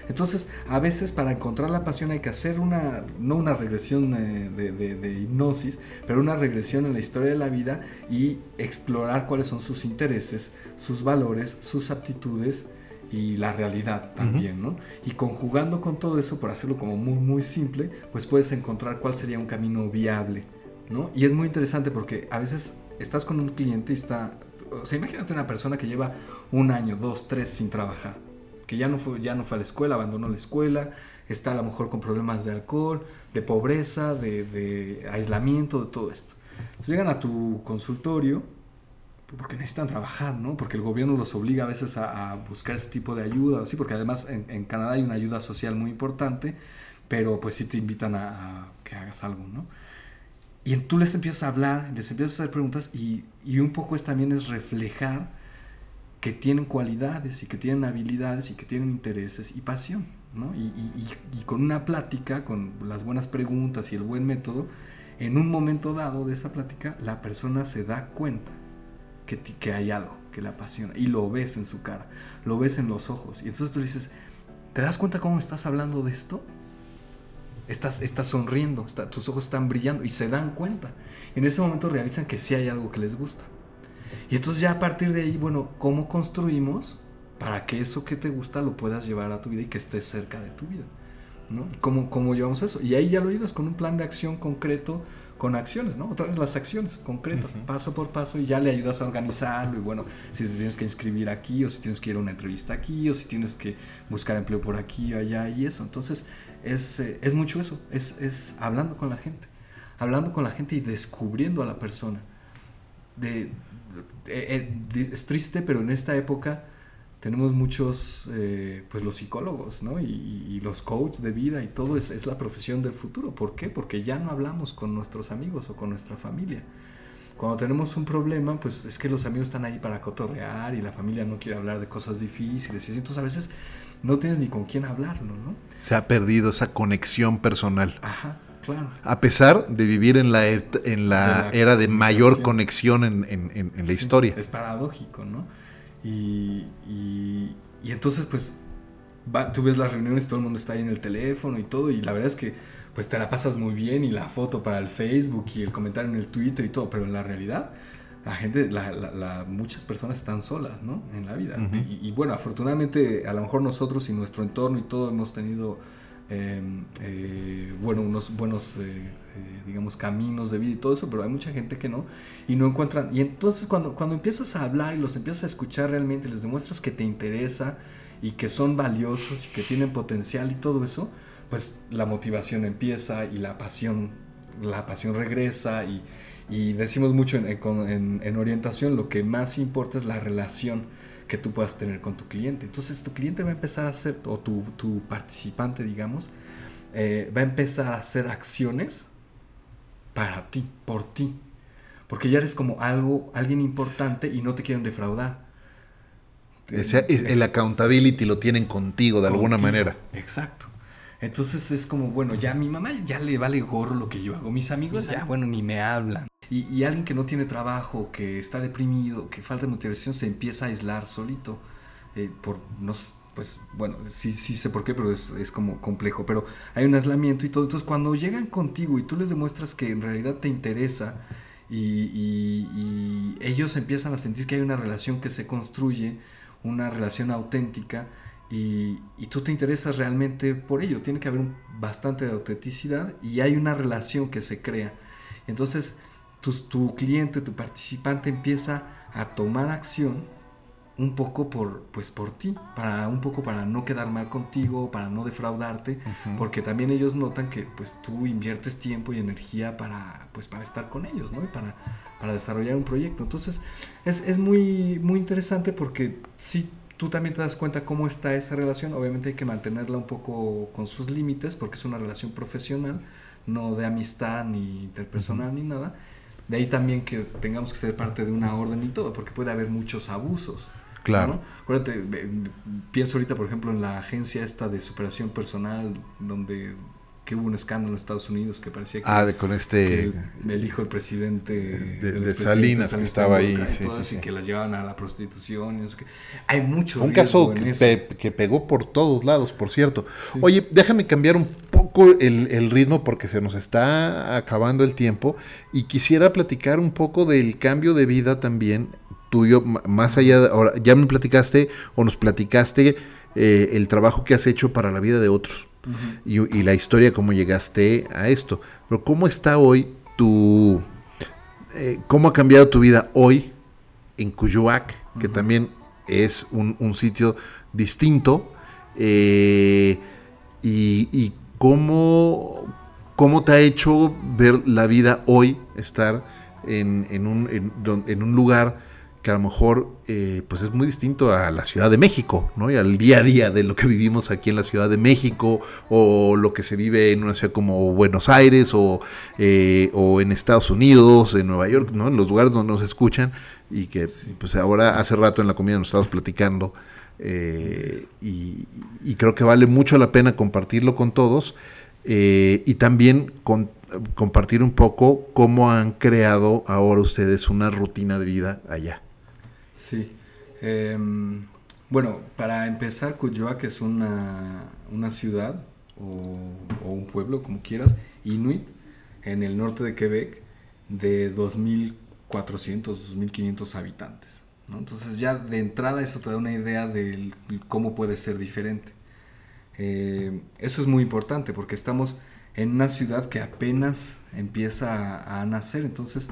Entonces, a veces para encontrar la pasión hay que hacer una, no una regresión de, de, hipnosis, pero una regresión en la historia de la vida y explorar cuáles son sus intereses, sus valores, sus aptitudes y la realidad también, uh -huh. ¿no? Y conjugando con todo eso, por hacerlo como muy, muy simple, pues puedes encontrar cuál sería un camino viable, ¿no? Y es muy interesante porque a veces estás con un cliente y está, o sea, imagínate una persona que lleva un año, dos, tres sin trabajar que ya no fue, ya no fue a la escuela, abandonó la escuela, está a lo mejor con problemas de alcohol, de pobreza, de, aislamiento, de todo esto. Entonces llegan a tu consultorio porque necesitan trabajar, ¿no? Porque el gobierno los obliga a veces a, buscar ese tipo de ayuda, sí, porque además en, en, Canadá hay una ayuda social muy importante, pero pues sí te invitan a, a que hagas algo, ¿no? Y tú les empiezas a hablar, les empiezas a hacer preguntas y, y un poco es también es reflejar que tienen cualidades y que tienen habilidades y que tienen intereses y pasión, ¿no? Y, con una plática, con las buenas preguntas y el buen método, en un momento dado de esa plática, la persona se da cuenta que, que hay algo que le apasiona y lo ves en su cara, lo ves en los ojos. Y entonces tú dices, ¿te das cuenta cómo estás hablando de esto? Estás, estás sonriendo, tus ojos están brillando y se dan cuenta. Y en ese momento realizan que sí hay algo que les gusta. Y entonces ya a partir de ahí, bueno, ¿cómo construimos para que eso que te gusta lo puedas llevar a tu vida y que estés cerca de tu vida? ¿no? ¿Cómo, ¿Cómo llevamos eso? Y ahí ya lo ayudas con un plan de acción concreto, con acciones, ¿no? Otra vez las acciones concretas, uh -huh. paso por paso, y ya le ayudas a organizarlo. Y bueno, si te tienes que inscribir aquí, o si tienes que ir a una entrevista aquí, o si tienes que buscar empleo por aquí, allá, y eso. Entonces, es, eh, es mucho eso, es, es hablando con la gente, hablando con la gente y descubriendo a la persona. De, eh, eh, es triste, pero en esta época tenemos muchos, eh, pues los psicólogos, ¿no? Y, y, los coaches de vida y todo es, es, la profesión del futuro. ¿Por qué? Porque ya no hablamos con nuestros amigos o con nuestra familia. Cuando tenemos un problema, pues es que los amigos están ahí para cotorrear y la familia no quiere hablar de cosas difíciles. Y entonces a veces no tienes ni con quién hablarlo, ¿no? Se ha perdido esa conexión personal. Ajá. Claro. A pesar de vivir en la, en la, De la era de mayor conexión en, en- en- en la Sí, historia. Es paradójico, ¿no? Y, y, y entonces, pues, va- tú ves las reuniones, todo el mundo está ahí en el teléfono y todo, y la verdad es que, pues, te la pasas muy bien, y la foto para el Facebook, y el comentario en el Twitter y todo, pero en la realidad, la gente, la, la- la- muchas personas están solas, ¿no? En la vida. Y bueno, afortunadamente, a lo mejor nosotros y nuestro entorno y todo hemos tenido... eh, eh, bueno, unos buenos, eh, eh, digamos, caminos de vida y todo eso, pero hay mucha gente que no, y no encuentran. Y entonces cuando, cuando empiezas a hablar y los empiezas a escuchar realmente, les demuestras que te interesa y que son valiosos y que tienen potencial y todo eso, pues la motivación empieza y la pasión, la pasión regresa y, y decimos mucho en, en- en orientación, lo que más importa es la relación que tú puedas tener con tu cliente. Entonces tu cliente va a empezar a hacer, o tu, tu participante, digamos, eh, va a empezar a hacer acciones para ti, por ti. Porque ya eres como algo, alguien importante y no te quieren defraudar. O sea, es- el accountability lo tienen contigo de alguna manera. Exacto. Entonces es como, bueno, ya a mi mamá ya le vale gorro lo que yo hago. Mis amigos ya, bueno, ni me hablan. Y, y alguien que no tiene trabajo, que está deprimido, que falta de motivación, se empieza a aislar solito. eh, por, no, pues, bueno, sí, sí sé por qué, pero es, es como complejo. Pero hay un aislamiento y todo. Entonces cuando llegan contigo y tú les demuestras que en realidad te interesa y, y- y ellos empiezan a sentir que hay una relación que se construye, una relación auténtica, y, y tú te interesas realmente por ello. Tiene que haber un, bastante de autenticidad y hay una relación que se crea. Entonces, tu, tu cliente, tu participante empieza a tomar acción un poco por, pues, por ti, para un poco para no quedar mal contigo, para no defraudarte, porque también ellos notan que pues tú inviertes tiempo y energía para, pues, para estar con ellos, ¿no? Y para, para desarrollar un proyecto. Entonces, es, es muy, muy interesante porque si tú también te das cuenta cómo está esa relación, obviamente hay que mantenerla un poco con sus límites, porque es una relación profesional, no de amistad ni interpersonal ni nada. De ahí también que tengamos que ser parte de una orden y todo, porque puede haber muchos abusos. Claro. ¿no? Acuérdate, pienso ahorita, por ejemplo, en la agencia esta de superación personal, donde que hubo un escándalo en Estados Unidos que parecía que, Ah, de, con este... el, el hijo del presidente de- Salinas, que estaba ahí, y sí, sí, eso, y sí. que las llevaban a la prostitución y no sé qué. Hay mucho Fue un caso que, pe- que pegó por todos lados, por cierto. Oye, déjame cambiar un poco el, el ritmo porque se nos está acabando el tiempo y quisiera platicar un poco del cambio de vida también tuyo, más allá de, ahora, ya me platicaste o nos platicaste eh, el trabajo que has hecho para la vida de otros Y, y la historia, cómo llegaste a esto. Pero ¿cómo está hoy tu... eh, ¿Cómo ha cambiado tu vida hoy en Cuyoac, que también es un, un sitio distinto? eh, y, y cómo, cómo te ha hecho ver la vida hoy, estar en, en un, en don- en un lugar que a lo mejor eh, pues es muy distinto a la Ciudad de México, ¿no? Y al día a día de lo que vivimos aquí en la Ciudad de México, o lo que se vive en una ciudad como Buenos Aires, o, eh, o en Estados Unidos, en Nueva York, ¿no? En los lugares donde nos escuchan, y que Sí. pues ahora hace rato en la comida nos estábamos platicando, eh, y, y creo que vale mucho la pena compartirlo con todos, y también con- compartir un poco cómo han creado ahora ustedes una rutina de vida allá. Sí. Em, bueno, para empezar, Cuyoac es una, una ciudad o, o un pueblo, como quieras, inuit, en el norte de Quebec, de 2.400, 2.500 habitantes. ¿no? Entonces ya de entrada eso te da una idea de cómo puede ser diferente. Eh, eso es muy importante porque estamos en una ciudad que apenas empieza a, a nacer, entonces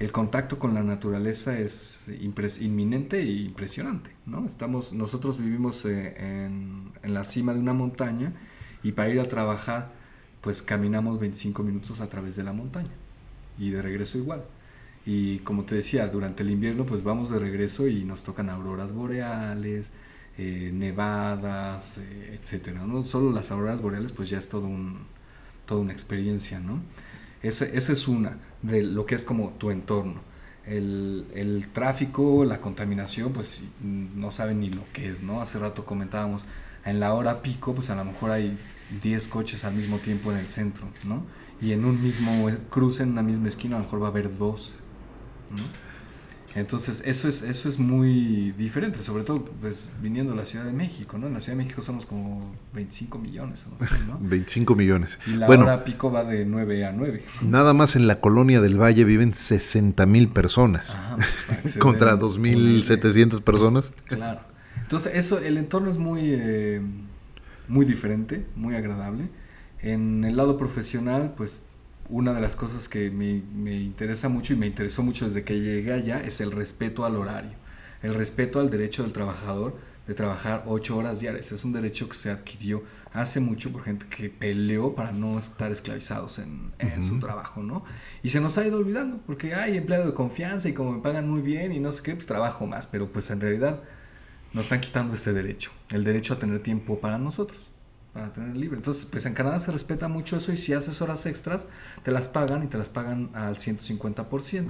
el contacto con la naturaleza es inminente e impresionante, ¿no? Estamos, nosotros vivimos eh, en, la cima de una montaña y para ir a trabajar, pues caminamos 25 minutos a través de la montaña y de regreso igual. Y como te decía, durante el invierno pues vamos de regreso y nos tocan auroras boreales, eh, nevadas, eh, etcétera. No solo las auroras boreales pues ya es todo un, toda una experiencia, ¿no? Esa es una de lo que es como tu entorno. El, el tráfico, la contaminación, pues no saben ni lo que es, ¿no? Hace rato comentábamos, En la hora pico, pues a lo mejor hay 10 coches al mismo tiempo en el centro, ¿no? Y en un mismo cruce, en una misma esquina, a lo mejor va a haber dos, ¿no? Entonces, eso es, eso es muy diferente, sobre todo pues viniendo de la Ciudad de México, ¿no? En la Ciudad de México somos como 25 millones, no sé, ¿no? 25 millones. Y la hora pico va de 9 a 9. Nada más en la colonia del Valle viven 60 mil personas contra 2.700 personas. Claro. Entonces, eso, el entorno es muy, eh, muy diferente, muy agradable. En el lado profesional, pues una de las cosas que me, me, interesa mucho y me interesó mucho desde que llegué allá es el respeto al horario, el respeto al derecho del trabajador de trabajar ocho horas diarias. Es un derecho que se adquirió hace mucho por gente que peleó para no estar esclavizados en, en su trabajo, ¿no? Y se nos ha ido olvidando, porque hay empleado de confianza y como me pagan muy bien y no sé qué, pues trabajo más, pero pues en realidad nos están quitando ese derecho, el derecho a tener tiempo para nosotros para tener libre. Entonces, pues en Canadá se respeta mucho eso y si haces horas extras, te las pagan y te las pagan al 150%.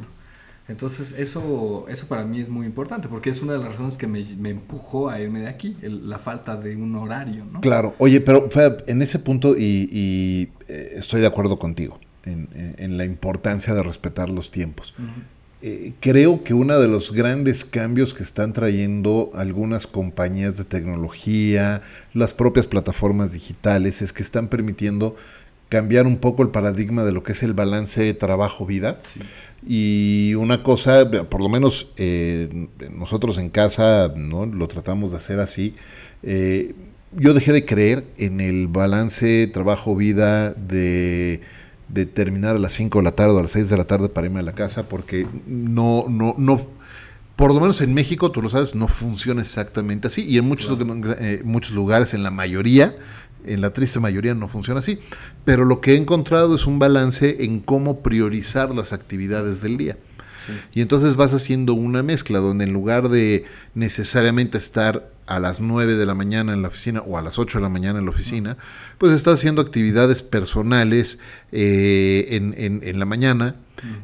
Entonces, eso, eso para mí es muy importante porque es una de las razones que me, me empujó a irme de aquí, la falta de un horario, ¿no? Claro, oye, pero en ese punto, y, eh, estoy de acuerdo contigo, en, en, la importancia de respetar los tiempos. Eh, creo que uno de los grandes cambios que están trayendo algunas compañías de tecnología, las propias plataformas digitales, es que están permitiendo cambiar un poco el paradigma de lo que es el balance trabajo-vida. Y una cosa, por lo menos eh, nosotros en casa ¿no? lo tratamos de hacer así. Eh, yo dejé de creer en el balance trabajo-vida de de terminar a las 5 de la tarde o a las 6 de la tarde para irme a la casa, porque no, no, no, por lo menos en México, tú lo sabes, no funciona exactamente así, y en muchos, eh, muchos lugares, en la mayoría, en la triste mayoría no funciona así, pero lo que he encontrado es un balance en cómo priorizar las actividades del día. Y entonces vas haciendo una mezcla donde en lugar de necesariamente estar a las 9 de la mañana en la oficina o a las 8 de la mañana en la oficina, pues estás haciendo actividades personales eh, en, la mañana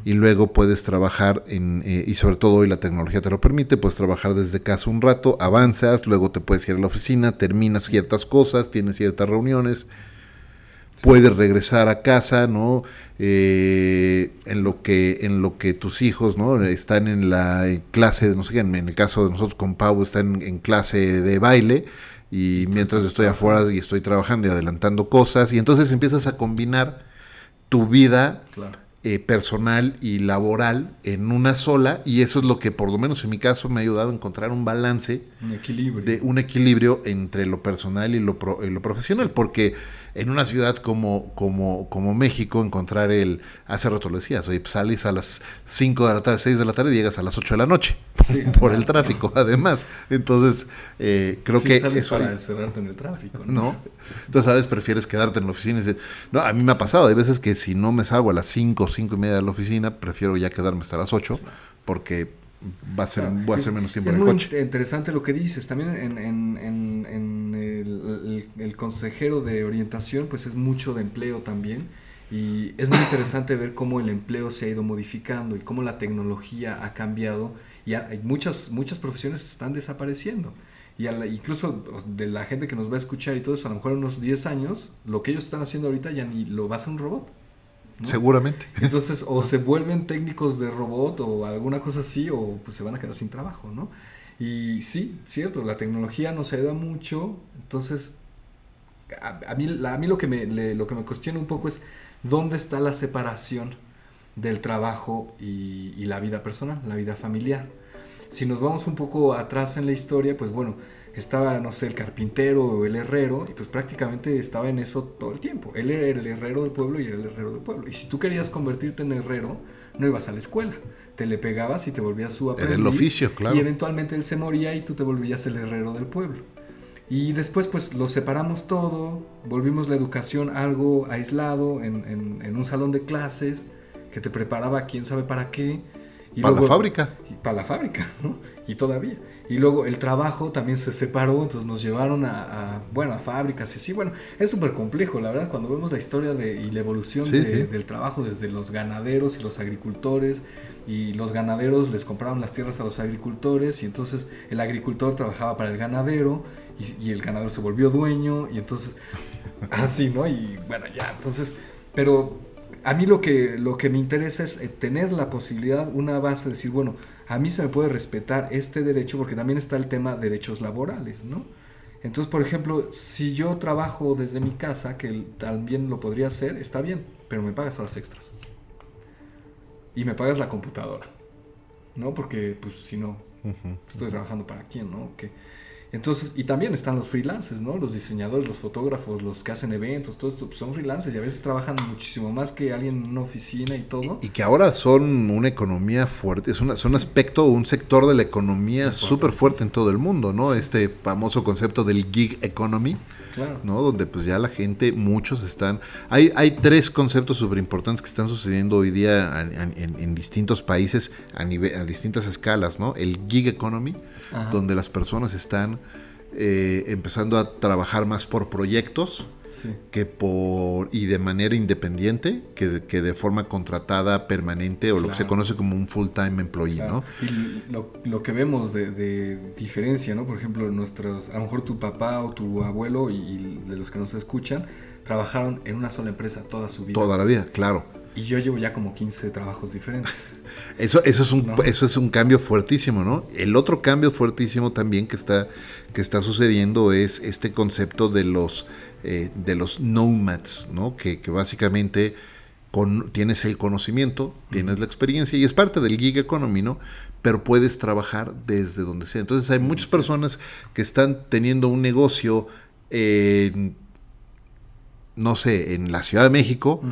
y luego puedes trabajar en, eh, y sobre todo hoy la tecnología te lo permite, puedes trabajar desde casa un rato, avanzas, luego te puedes ir a la oficina, terminas ciertas cosas, tienes ciertas reuniones puedes regresar a casa, ¿no? Eh, en lo que en lo que tus hijos, ¿no? Están en la clase, no sé qué, en el caso de nosotros con Pau están en, clase de baile y mientras estoy afuera y estoy trabajando y adelantando cosas. Y entonces empiezas a combinar tu vida eh, personal y laboral en una sola y eso es lo que por lo menos en mi caso me ha ayudado a encontrar un balance, un equilibrio, de, un equilibrio entre lo personal y lo, y lo profesional, porque en una ciudad como, como, como México, encontrar el, hace rato lo decías, oye, pues sales a las 5 de la tarde, 6 de la tarde y llegas a las 8 de la noche, por el tráfico, además. Entonces, eh, creo que... Sales para encerrarte en el tráfico, ¿no? Entonces, ¿sabes? Prefieres quedarte en la oficina y decir, no, a mí me ha pasado, hay veces que si no me salgo a las 5, 5 y media de la oficina, prefiero ya quedarme hasta las 8, porque va a ser, voy a hacer menos tiempo en el coche. Es muy interesante lo que dices. También en, en, en, el, el, consejero de orientación, pues es mucho de empleo también. Y es muy interesante ver cómo el empleo se ha ido modificando y cómo la tecnología ha cambiado. Y hay muchas, muchas profesiones están desapareciendo. Y incluso de la gente que nos va a escuchar y todo eso, a lo mejor en unos 10 años, lo que ellos están haciendo ahorita ya ni lo va a hacer un robot. Seguramente. Entonces, o se vuelven técnicos de robot o alguna cosa así, o pues se van a quedar sin trabajo, ¿no? Y sí, cierto, la tecnología nos ayuda mucho, entonces, a, mí, a mí lo, que me, lo que me cuestiona un poco es dónde está la separación del trabajo y, y la vida personal, la vida familiar. Si nos vamos un poco atrás en la historia, pues bueno, estaba, no sé, el carpintero o el herrero, y pues prácticamente estaba en eso todo el tiempo. Él era el herrero del pueblo y era el herrero del pueblo. Y si tú querías convertirte en herrero, no ibas a la escuela. Te le pegabas y te volvías su aprendiz. Era el oficio, claro. Y eventualmente él se moría y tú te volvías el herrero del pueblo. Y después pues lo separamos todo, volvimos la educación algo aislado en, en, en un salón de clases que te preparaba quién sabe para qué Y para luego- la fábrica. y para la fábrica, ¿no? Y todavía. Y luego el trabajo también se separó, entonces nos llevaron a, a, bueno, a fábricas y sí, bueno, es súper complejo, la verdad, cuando vemos la historia de, y la evolución Sí, de- sí. del trabajo desde los ganaderos y los agricultores, y los ganaderos les compraron las tierras a los agricultores, y entonces el agricultor trabajaba para el ganadero, y, y el ganadero se volvió dueño, y entonces, así, ¿no? Y bueno, ya, entonces, pero a mí lo que, lo que me interesa es eh, tener la posibilidad, una base de decir, bueno, a mí se me puede respetar este derecho porque también está el tema derechos laborales, ¿no? Entonces, por ejemplo, si yo trabajo desde mi casa, que también lo podría hacer, está bien, pero me pagas horas extras. Y me pagas la computadora, ¿no? Porque, pues, si no, estoy trabajando para quién, ¿no? Que- Entonces, y también están los freelancers, ¿no? Los diseñadores, los fotógrafos, los que hacen eventos, todo esto, pues, son freelancers y a veces trabajan muchísimo más que alguien en una oficina y todo. Y que ahora son una economía fuerte, es, una, es un aspecto, un sector de la economía súper fuerte en todo el mundo, ¿no? Este famoso concepto del gig economy, Claro. ¿no? Donde pues ya la gente, muchos están... Hay, hay tres conceptos súper importantes que están sucediendo hoy día en, en distintos países a, nive- a distintas escalas, ¿no? El gig economy, Ajá. donde las personas están eh, empezando a trabajar más por proyectos Sí. que por y de manera independiente que, de- que de forma contratada permanente o lo que se conoce como un full time employee, Claro. ¿no? Y lo, lo que vemos de, de diferencia, ¿no? Por ejemplo, nuestros, a lo mejor tu papá o tu abuelo y, y de los que nos escuchan, trabajaron en una sola empresa toda su vida. Toda la vida, claro. Y yo llevo ya como 15 trabajos diferentes. Eso, eso, es un, ¿No? eso es un cambio fuertísimo, ¿no? El otro cambio fuertísimo también que está, que está sucediendo es este concepto de los, eh, de los nomads, ¿no? Que, que básicamente con, tienes el conocimiento, tienes la experiencia y es parte del gig economy, ¿no? Pero puedes trabajar desde donde sea. Entonces hay muchas personas que están teniendo un negocio en, no sé, en la Ciudad de México,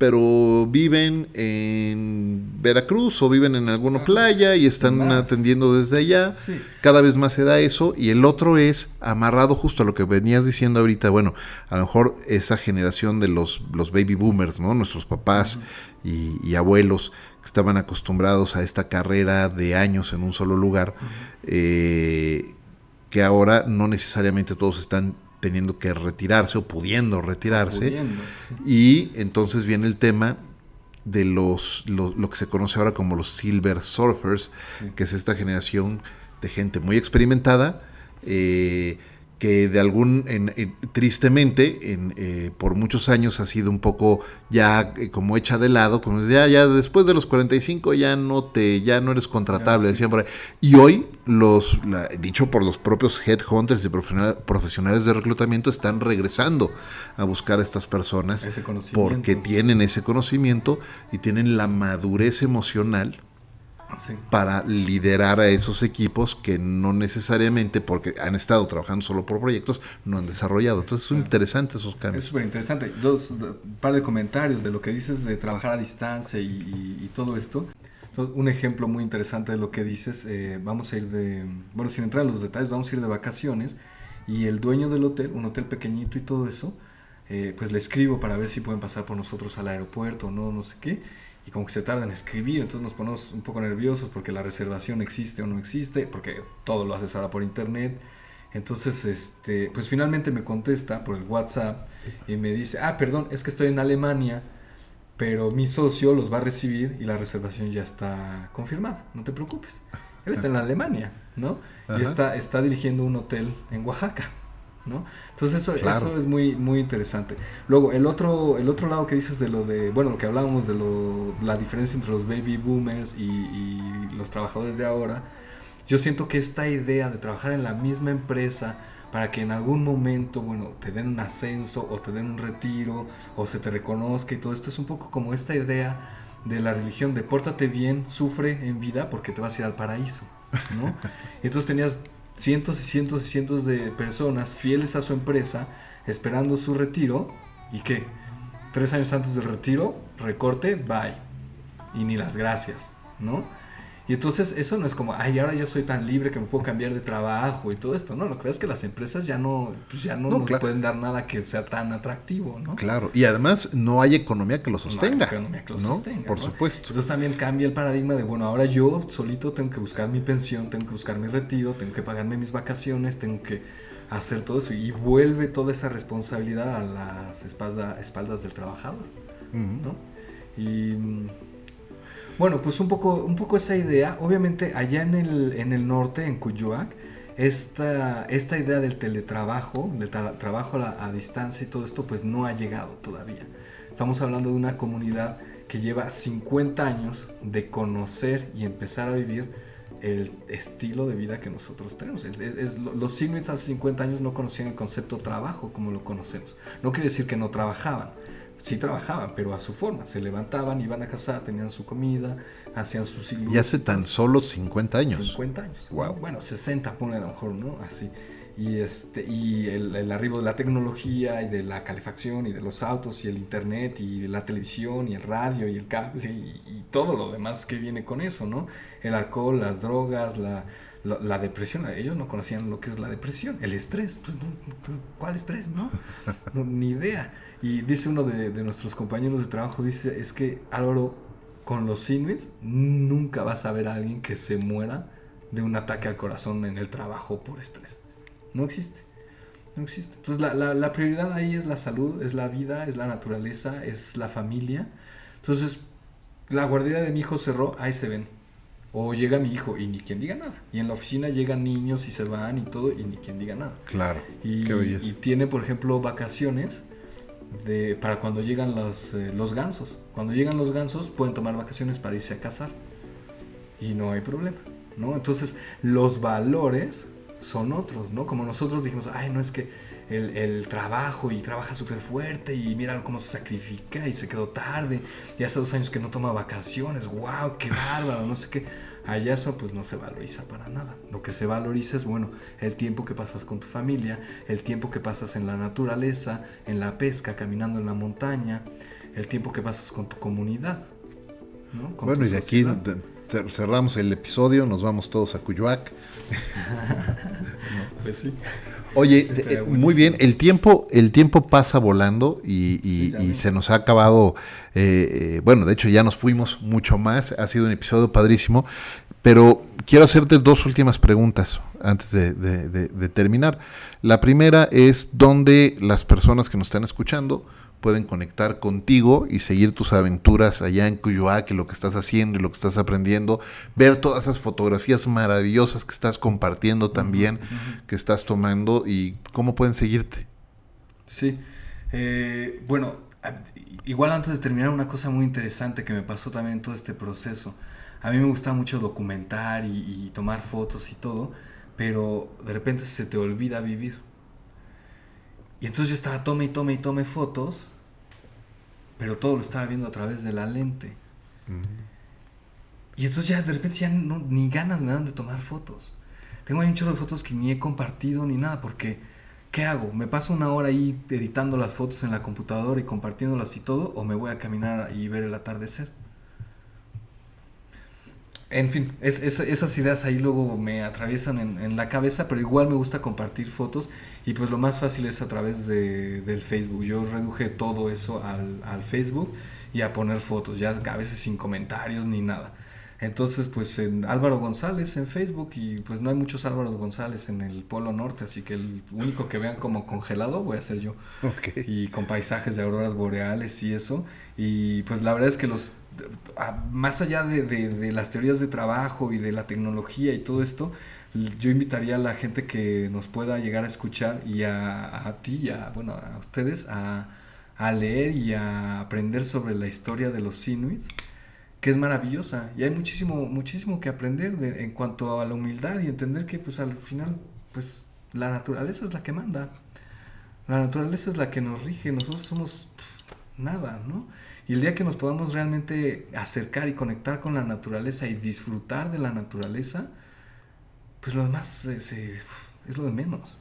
pero viven en Veracruz o viven en alguna playa y están más. atendiendo desde allá. Sí. Cada vez más se da eso. Y el otro es amarrado justo a lo que venías diciendo ahorita. Bueno, a lo mejor esa generación de los, los baby boomers, ¿no? Nuestros papás y, y abuelos que estaban acostumbrados a esta carrera de años en un solo lugar, eh, que ahora no necesariamente todos están teniendo que retirarse o pudiendo retirarse. Pudiendo, sí. Y entonces viene el tema de los, lo, lo que se conoce ahora como los Silver Surfers, Sí. que es esta generación de gente muy experimentada, eh, que de algún, en- en- tristemente, en, eh, por muchos años ha sido un poco ya eh, como hecha de lado, como ya, ya después de los 45 ya no te, ya no eres contratable, sí. ahí. Y hoy, los, la- dicho por los propios headhunters y profesional- profesionales de reclutamiento, están regresando a buscar a estas personas porque tienen ese conocimiento y tienen la madurez emocional Sí. para liderar a esos equipos que no necesariamente, porque han estado trabajando solo por proyectos, no han desarrollado. Entonces son Claro. interesantes esos Es cambios. súper interesante. Dos, par de comentarios de lo que dices de trabajar a distancia y, y- y todo esto. Entonces, un ejemplo muy interesante de lo que dices, eh, vamos a ir de, bueno, sin entrar en los detalles, vamos a ir de vacaciones y el dueño del hotel, un hotel pequeñito y todo eso, eh, pues le escribo para ver si pueden pasar por nosotros al aeropuerto o no, no sé qué. Y como que se tarda en escribir, entonces nos ponemos un poco nerviosos porque la reservación existe o no existe, porque todo lo haces ahora por internet. Entonces, este, pues finalmente me contesta por el WhatsApp y me dice, ah, perdón, es que estoy en Alemania, pero mi socio los va a recibir y la reservación ya está confirmada, no te preocupes. Él está en Alemania, ¿no? Y está, está dirigiendo un hotel en Oaxaca, ¿no? Entonces eso, Claro. eso es muy, muy interesante. Luego, el otro, el otro lado que dices de lo de, bueno, lo que hablábamos de lo, la diferencia entre los baby boomers y, y los trabajadores de ahora, yo siento que esta idea de trabajar en la misma empresa para que en algún momento, bueno, te den un ascenso o te den un retiro o se te reconozca y todo esto es un poco como esta idea de la religión de pórtate bien, sufre en vida porque te vas a ir al paraíso, ¿no? Entonces tenías cientos y cientos y cientos de personas fieles a su empresa esperando su retiro y que tres años antes del retiro, recorte, bye. Y ni las gracias, ¿no? Y entonces eso no es como, ay, ahora yo soy tan libre que me puedo cambiar de trabajo y todo esto. No, lo que pasa es que las empresas ya no, pues ya no, nos pueden dar nada que sea tan atractivo, ¿no? Claro, y además no hay economía que lo sostenga. No hay economía que lo sostenga. Por supuesto. Entonces también cambia el paradigma de, bueno, ahora yo solito tengo que buscar mi pensión, tengo que buscar mi retiro, tengo que pagarme mis vacaciones, tengo que hacer todo eso. Y vuelve toda esa responsabilidad a las espaldas del trabajador, ¿no? Y bueno, pues un poco, un poco esa idea, obviamente allá en el, en el norte, en Cuyoac, esta, esta idea del teletrabajo, del trabajo a, a, distancia y todo esto, pues no ha llegado todavía. Estamos hablando de una comunidad que lleva 50 años de conocer y empezar a vivir el estilo de vida que nosotros tenemos. Es, los Inuits hace 50 años no conocían el concepto trabajo como lo conocemos. No quiere decir que no trabajaban, sí trabajaban, pero a su forma. Se levantaban, iban a cazar, tenían su comida, hacían sus Y hace tan solo 50 años. 50 años. Wow. Bueno, 60 pone a lo mejor, ¿no? Así. Y, este, y el, arribo de la tecnología y de la calefacción y de los autos y el internet y la televisión y el radio y el cable y, todo lo demás que viene con eso, ¿no? El alcohol, las drogas, la, la, depresión. Ellos no conocían lo que es la depresión, el estrés. Pues, ¿Cuál estrés, no? Ni idea. Y dice uno de, nuestros compañeros de trabajo, dice, es que Álvaro, con los Inuits nunca vas a ver a alguien que se muera de un ataque al corazón en el trabajo por estrés. No existe. No existe. Entonces la, la, prioridad ahí es la salud, es la vida, es la naturaleza, es la familia. Entonces, la guardería de mi hijo cerró, ahí se ven. O llega mi hijo y ni quien diga nada. Y en la oficina llegan niños y se van y todo y ni quien diga nada. Claro. Y, y tiene, por ejemplo, vacaciones de, para cuando llegan los, eh, los gansos. Cuando llegan los gansos pueden tomar vacaciones para irse a cazar. Y no hay problema, ¿no? Entonces los valores son otros, ¿no? Como nosotros dijimos, ay, no es que el, el trabajo y trabaja súper fuerte y mira cómo se sacrifica y se quedó tarde y hace dos años que no toma vacaciones, wow, qué bárbaro, no sé qué Allá eso pues no se valoriza para nada. Lo que se valoriza es, bueno, el tiempo que pasas con tu familia, el tiempo que pasas en la naturaleza, en la pesca, caminando en la montaña, el tiempo que pasas con tu comunidad. bueno, y de aquí cerramos el episodio, nos vamos todos a Cuyoac. pues sí. Oye, eh, muy bien, el tiempo, el tiempo pasa volando y, se nos ha acabado, eh, eh, bueno, de hecho ya nos fuimos mucho más, ha sido un episodio padrísimo, pero quiero hacerte dos últimas preguntas antes de terminar. La primera es dónde las personas que nos están escuchando pueden conectar contigo y seguir tus aventuras allá en Cuyoac, lo que estás haciendo y lo que estás aprendiendo, ver todas esas fotografías maravillosas que estás compartiendo también, que estás tomando y cómo pueden seguirte. Sí, eh, bueno, igual antes de terminar, una cosa muy interesante que me pasó también en todo este proceso. A mí me gusta mucho documentar y, y tomar fotos y todo, pero de repente se te olvida vivir. Y entonces yo estaba tome y tome y tome fotos pero todo lo estaba viendo a través de la lente. Y entonces ya de repente ya ni ganas me dan de tomar fotos. Tengo ahí un chorro de fotos que ni he compartido ni nada, porque ¿qué hago? ¿Me paso una hora ahí editando las fotos en la computadora y compartiéndolas y todo? ¿O me voy a caminar y ver el atardecer? En fin, esas ideas ahí luego me atraviesan en, la cabeza, pero igual me gusta compartir fotos y pues lo más fácil es a través de, del Facebook. Yo reduje todo eso al, Facebook y a poner fotos, ya a veces sin comentarios ni nada. Entonces, pues en Álvaro González en Facebook y pues no hay muchos Álvaro González en el Polo Norte, así que el único que vean como congelado voy a ser yo. Y con paisajes de auroras boreales y eso. Y pues la verdad es que los más allá de, las teorías de trabajo y de la tecnología y todo esto, yo invitaría a la gente que nos pueda llegar a escuchar y a, ti y a, bueno, a ustedes a, leer y a aprender sobre la historia de los Inuits, que es maravillosa. Y hay muchísimo, muchísimo que aprender en cuanto a la humildad y entender que pues al final pues la naturaleza es la que manda. La naturaleza es la que nos rige, nosotros somos nada, ¿no? Y el día que nos podamos realmente acercar y conectar con la naturaleza y disfrutar de la naturaleza, pues lo demás es, lo de menos.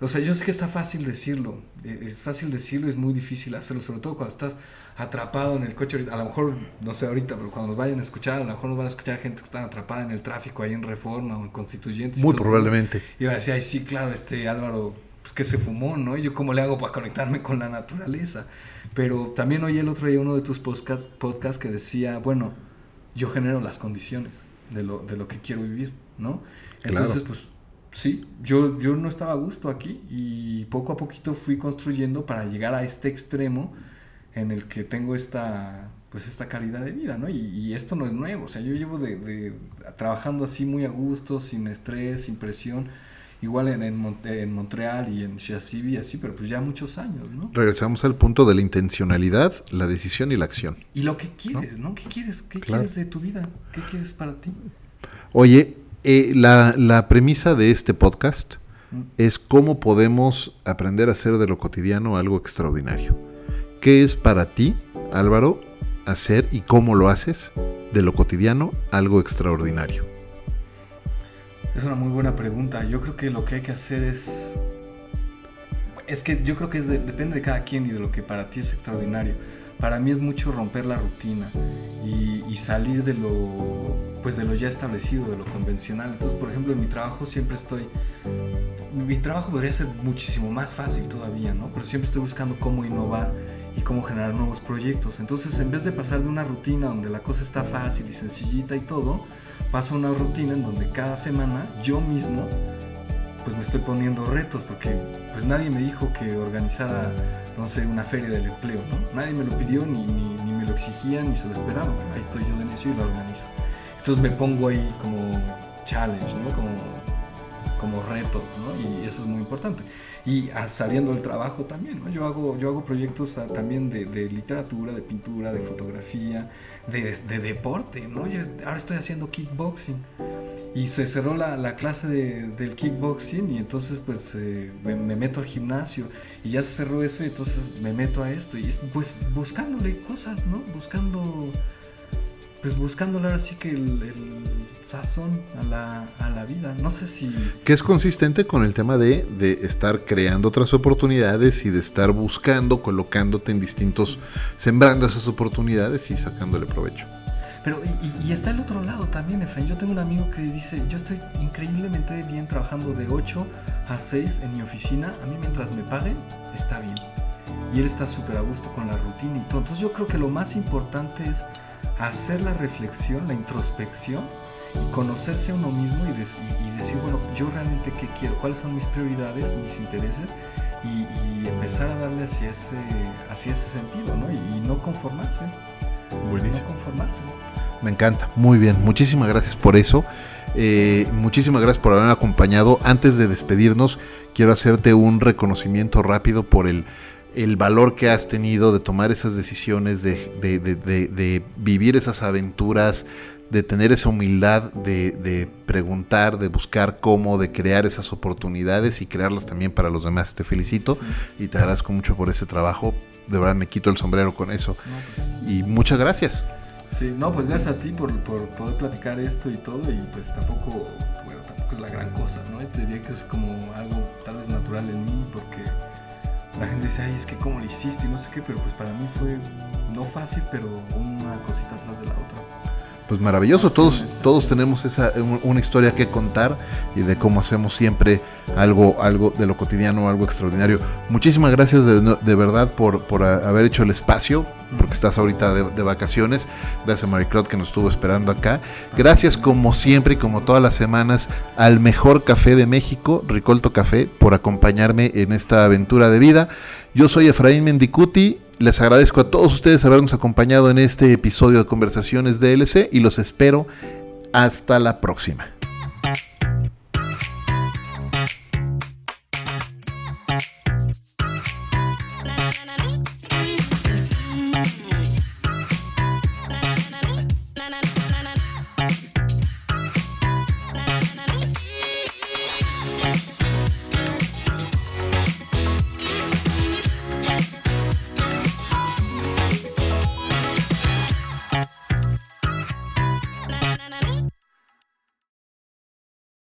o sea, yo sé que está fácil decirlo, eh, es fácil decirlo, es muy difícil hacerlo, sobre todo cuando estás atrapado en el coche. A lo mejor, no sé ahorita, pero cuando nos vayan a escuchar, a lo mejor nos van a escuchar gente que está atrapada en el tráfico ahí en Reforma o en Constituyentes. Muy probablemente. Y va a decir, ay, sí, claro, este Álvaro, pues que se fumó, ¿no? Y yo cómo le hago para conectarme con la naturaleza. Pero también oí el otro día uno de tus podcasts podcast que decía, bueno, yo genero las condiciones de lo, de lo que quiero vivir, ¿no? Entonces, pues sí, yo, yo no estaba a gusto aquí y poco a poquito fui construyendo para llegar a este extremo en el que tengo esta pues esta calidad de vida, ¿no? Y, esto no es nuevo, o sea, yo llevo de, trabajando así muy a gusto, sin estrés, sin presión, igual en, en, Montreal y en Chasibi, así, pero pues ya muchos años, ¿no? Regresamos al punto de la intencionalidad, la decisión y la acción. Y lo que quieres, ¿no? ¿Qué quieres? ¿Qué quieres de tu vida? ¿Qué quieres para ti? Oye, eh, la, premisa de este podcast es cómo podemos aprender a hacer de lo cotidiano algo extraordinario. ¿Qué es para ti, Álvaro, hacer y cómo lo haces de lo cotidiano algo extraordinario? Es una muy buena pregunta. Yo creo que lo que hay que hacer es... Es que yo creo que depende de cada quien y de lo que para ti es extraordinario para mí es mucho romper la rutina y, salir de lo, pues de lo ya establecido, de lo convencional. Entonces, por ejemplo, en mi trabajo siempre estoy, mi trabajo podría ser muchísimo más fácil todavía, ¿no? Pero siempre estoy buscando cómo innovar y cómo generar nuevos proyectos. Entonces, en vez de pasar de una rutina donde la cosa está fácil y sencillita y todo, paso una rutina en donde cada semana yo mismo pues me estoy poniendo retos porque pues nadie me dijo que organizara, no sé, una feria del empleo, ¿no? Nadie me lo pidió, ni, ni, me lo exigía, ni se lo esperaba, ahí estoy yo de necio y lo organizo. Entonces me pongo ahí como challenge. Como, como reto. Y eso es muy importante y saliendo del trabajo también, ¿no? Yo hago, yo hago proyectos también de, literatura, de pintura, de fotografía, de, deporte, ¿no? ahora estoy haciendo kickboxing y se cerró la, clase del kickboxing y entonces pues eh, me, meto al gimnasio y ya se cerró eso y entonces me meto a esto y pues buscándole cosas, ¿no? Buscando pues buscándole ahora sí que el, sazón a la, a la, vida. No sé si... Que es consistente con el tema de, de, estar creando otras oportunidades y de estar buscando, colocándote en distintos, sembrando esas oportunidades y sacándole provecho. Pero, y, y está el otro lado también, Efraín. Yo tengo un amigo que dice, yo estoy increíblemente bien trabajando de 8 a 6 en mi oficina. A mí mientras me paguen, está bien. Y él está súper a gusto con la rutina y todo. Entonces yo creo que lo más importante es hacer la reflexión, la introspección y conocerse a uno mismo y, decir, bueno, yo realmente qué quiero, cuáles son mis prioridades, mis intereses y, empezar a darle hacia ese, hacia ese sentido, ¿no? Y, no conformarse. Buenísimo. No conformarse. Me encanta, muy bien, muchísimas gracias por eso. Eh, muchísimas gracias por haberme acompañado. Antes de despedirnos, quiero hacerte un reconocimiento rápido por el el valor que has tenido de tomar esas decisiones, de, vivir esas aventuras, de tener esa humildad de, preguntar, de buscar cómo, de crear esas oportunidades y crearlas también para los demás. Te felicito y te agradezco mucho por ese trabajo. De verdad me quito el sombrero con eso. Pues. Y muchas gracias. Sí, no, pues gracias a ti por, poder platicar esto y todo y pues tampoco, bueno, tampoco es la gran cosa, ¿no? te diría que es como algo tal vez natural en mí porque la gente dice, ay, es que cómo lo hiciste y no sé qué, pero pues para mí fue no fácil, pero una cosita atrás de la otra. Pues maravilloso, todos, todos tenemos esa, una historia que contar y de cómo hacemos siempre algo, algo de lo cotidiano, algo extraordinario. Muchísimas gracias de, verdad por, por, haber hecho el espacio, porque estás ahorita de, vacaciones. Gracias a Marie Claude que nos estuvo esperando acá. Gracias como siempre y como todas las semanas al mejor café de México, Ricolto Café, por acompañarme en esta aventura de vida. Yo soy Efraín Mendicuti les agradezco a todos ustedes habernos acompañado en este episodio de Conversaciones DLC y los espero hasta la próxima.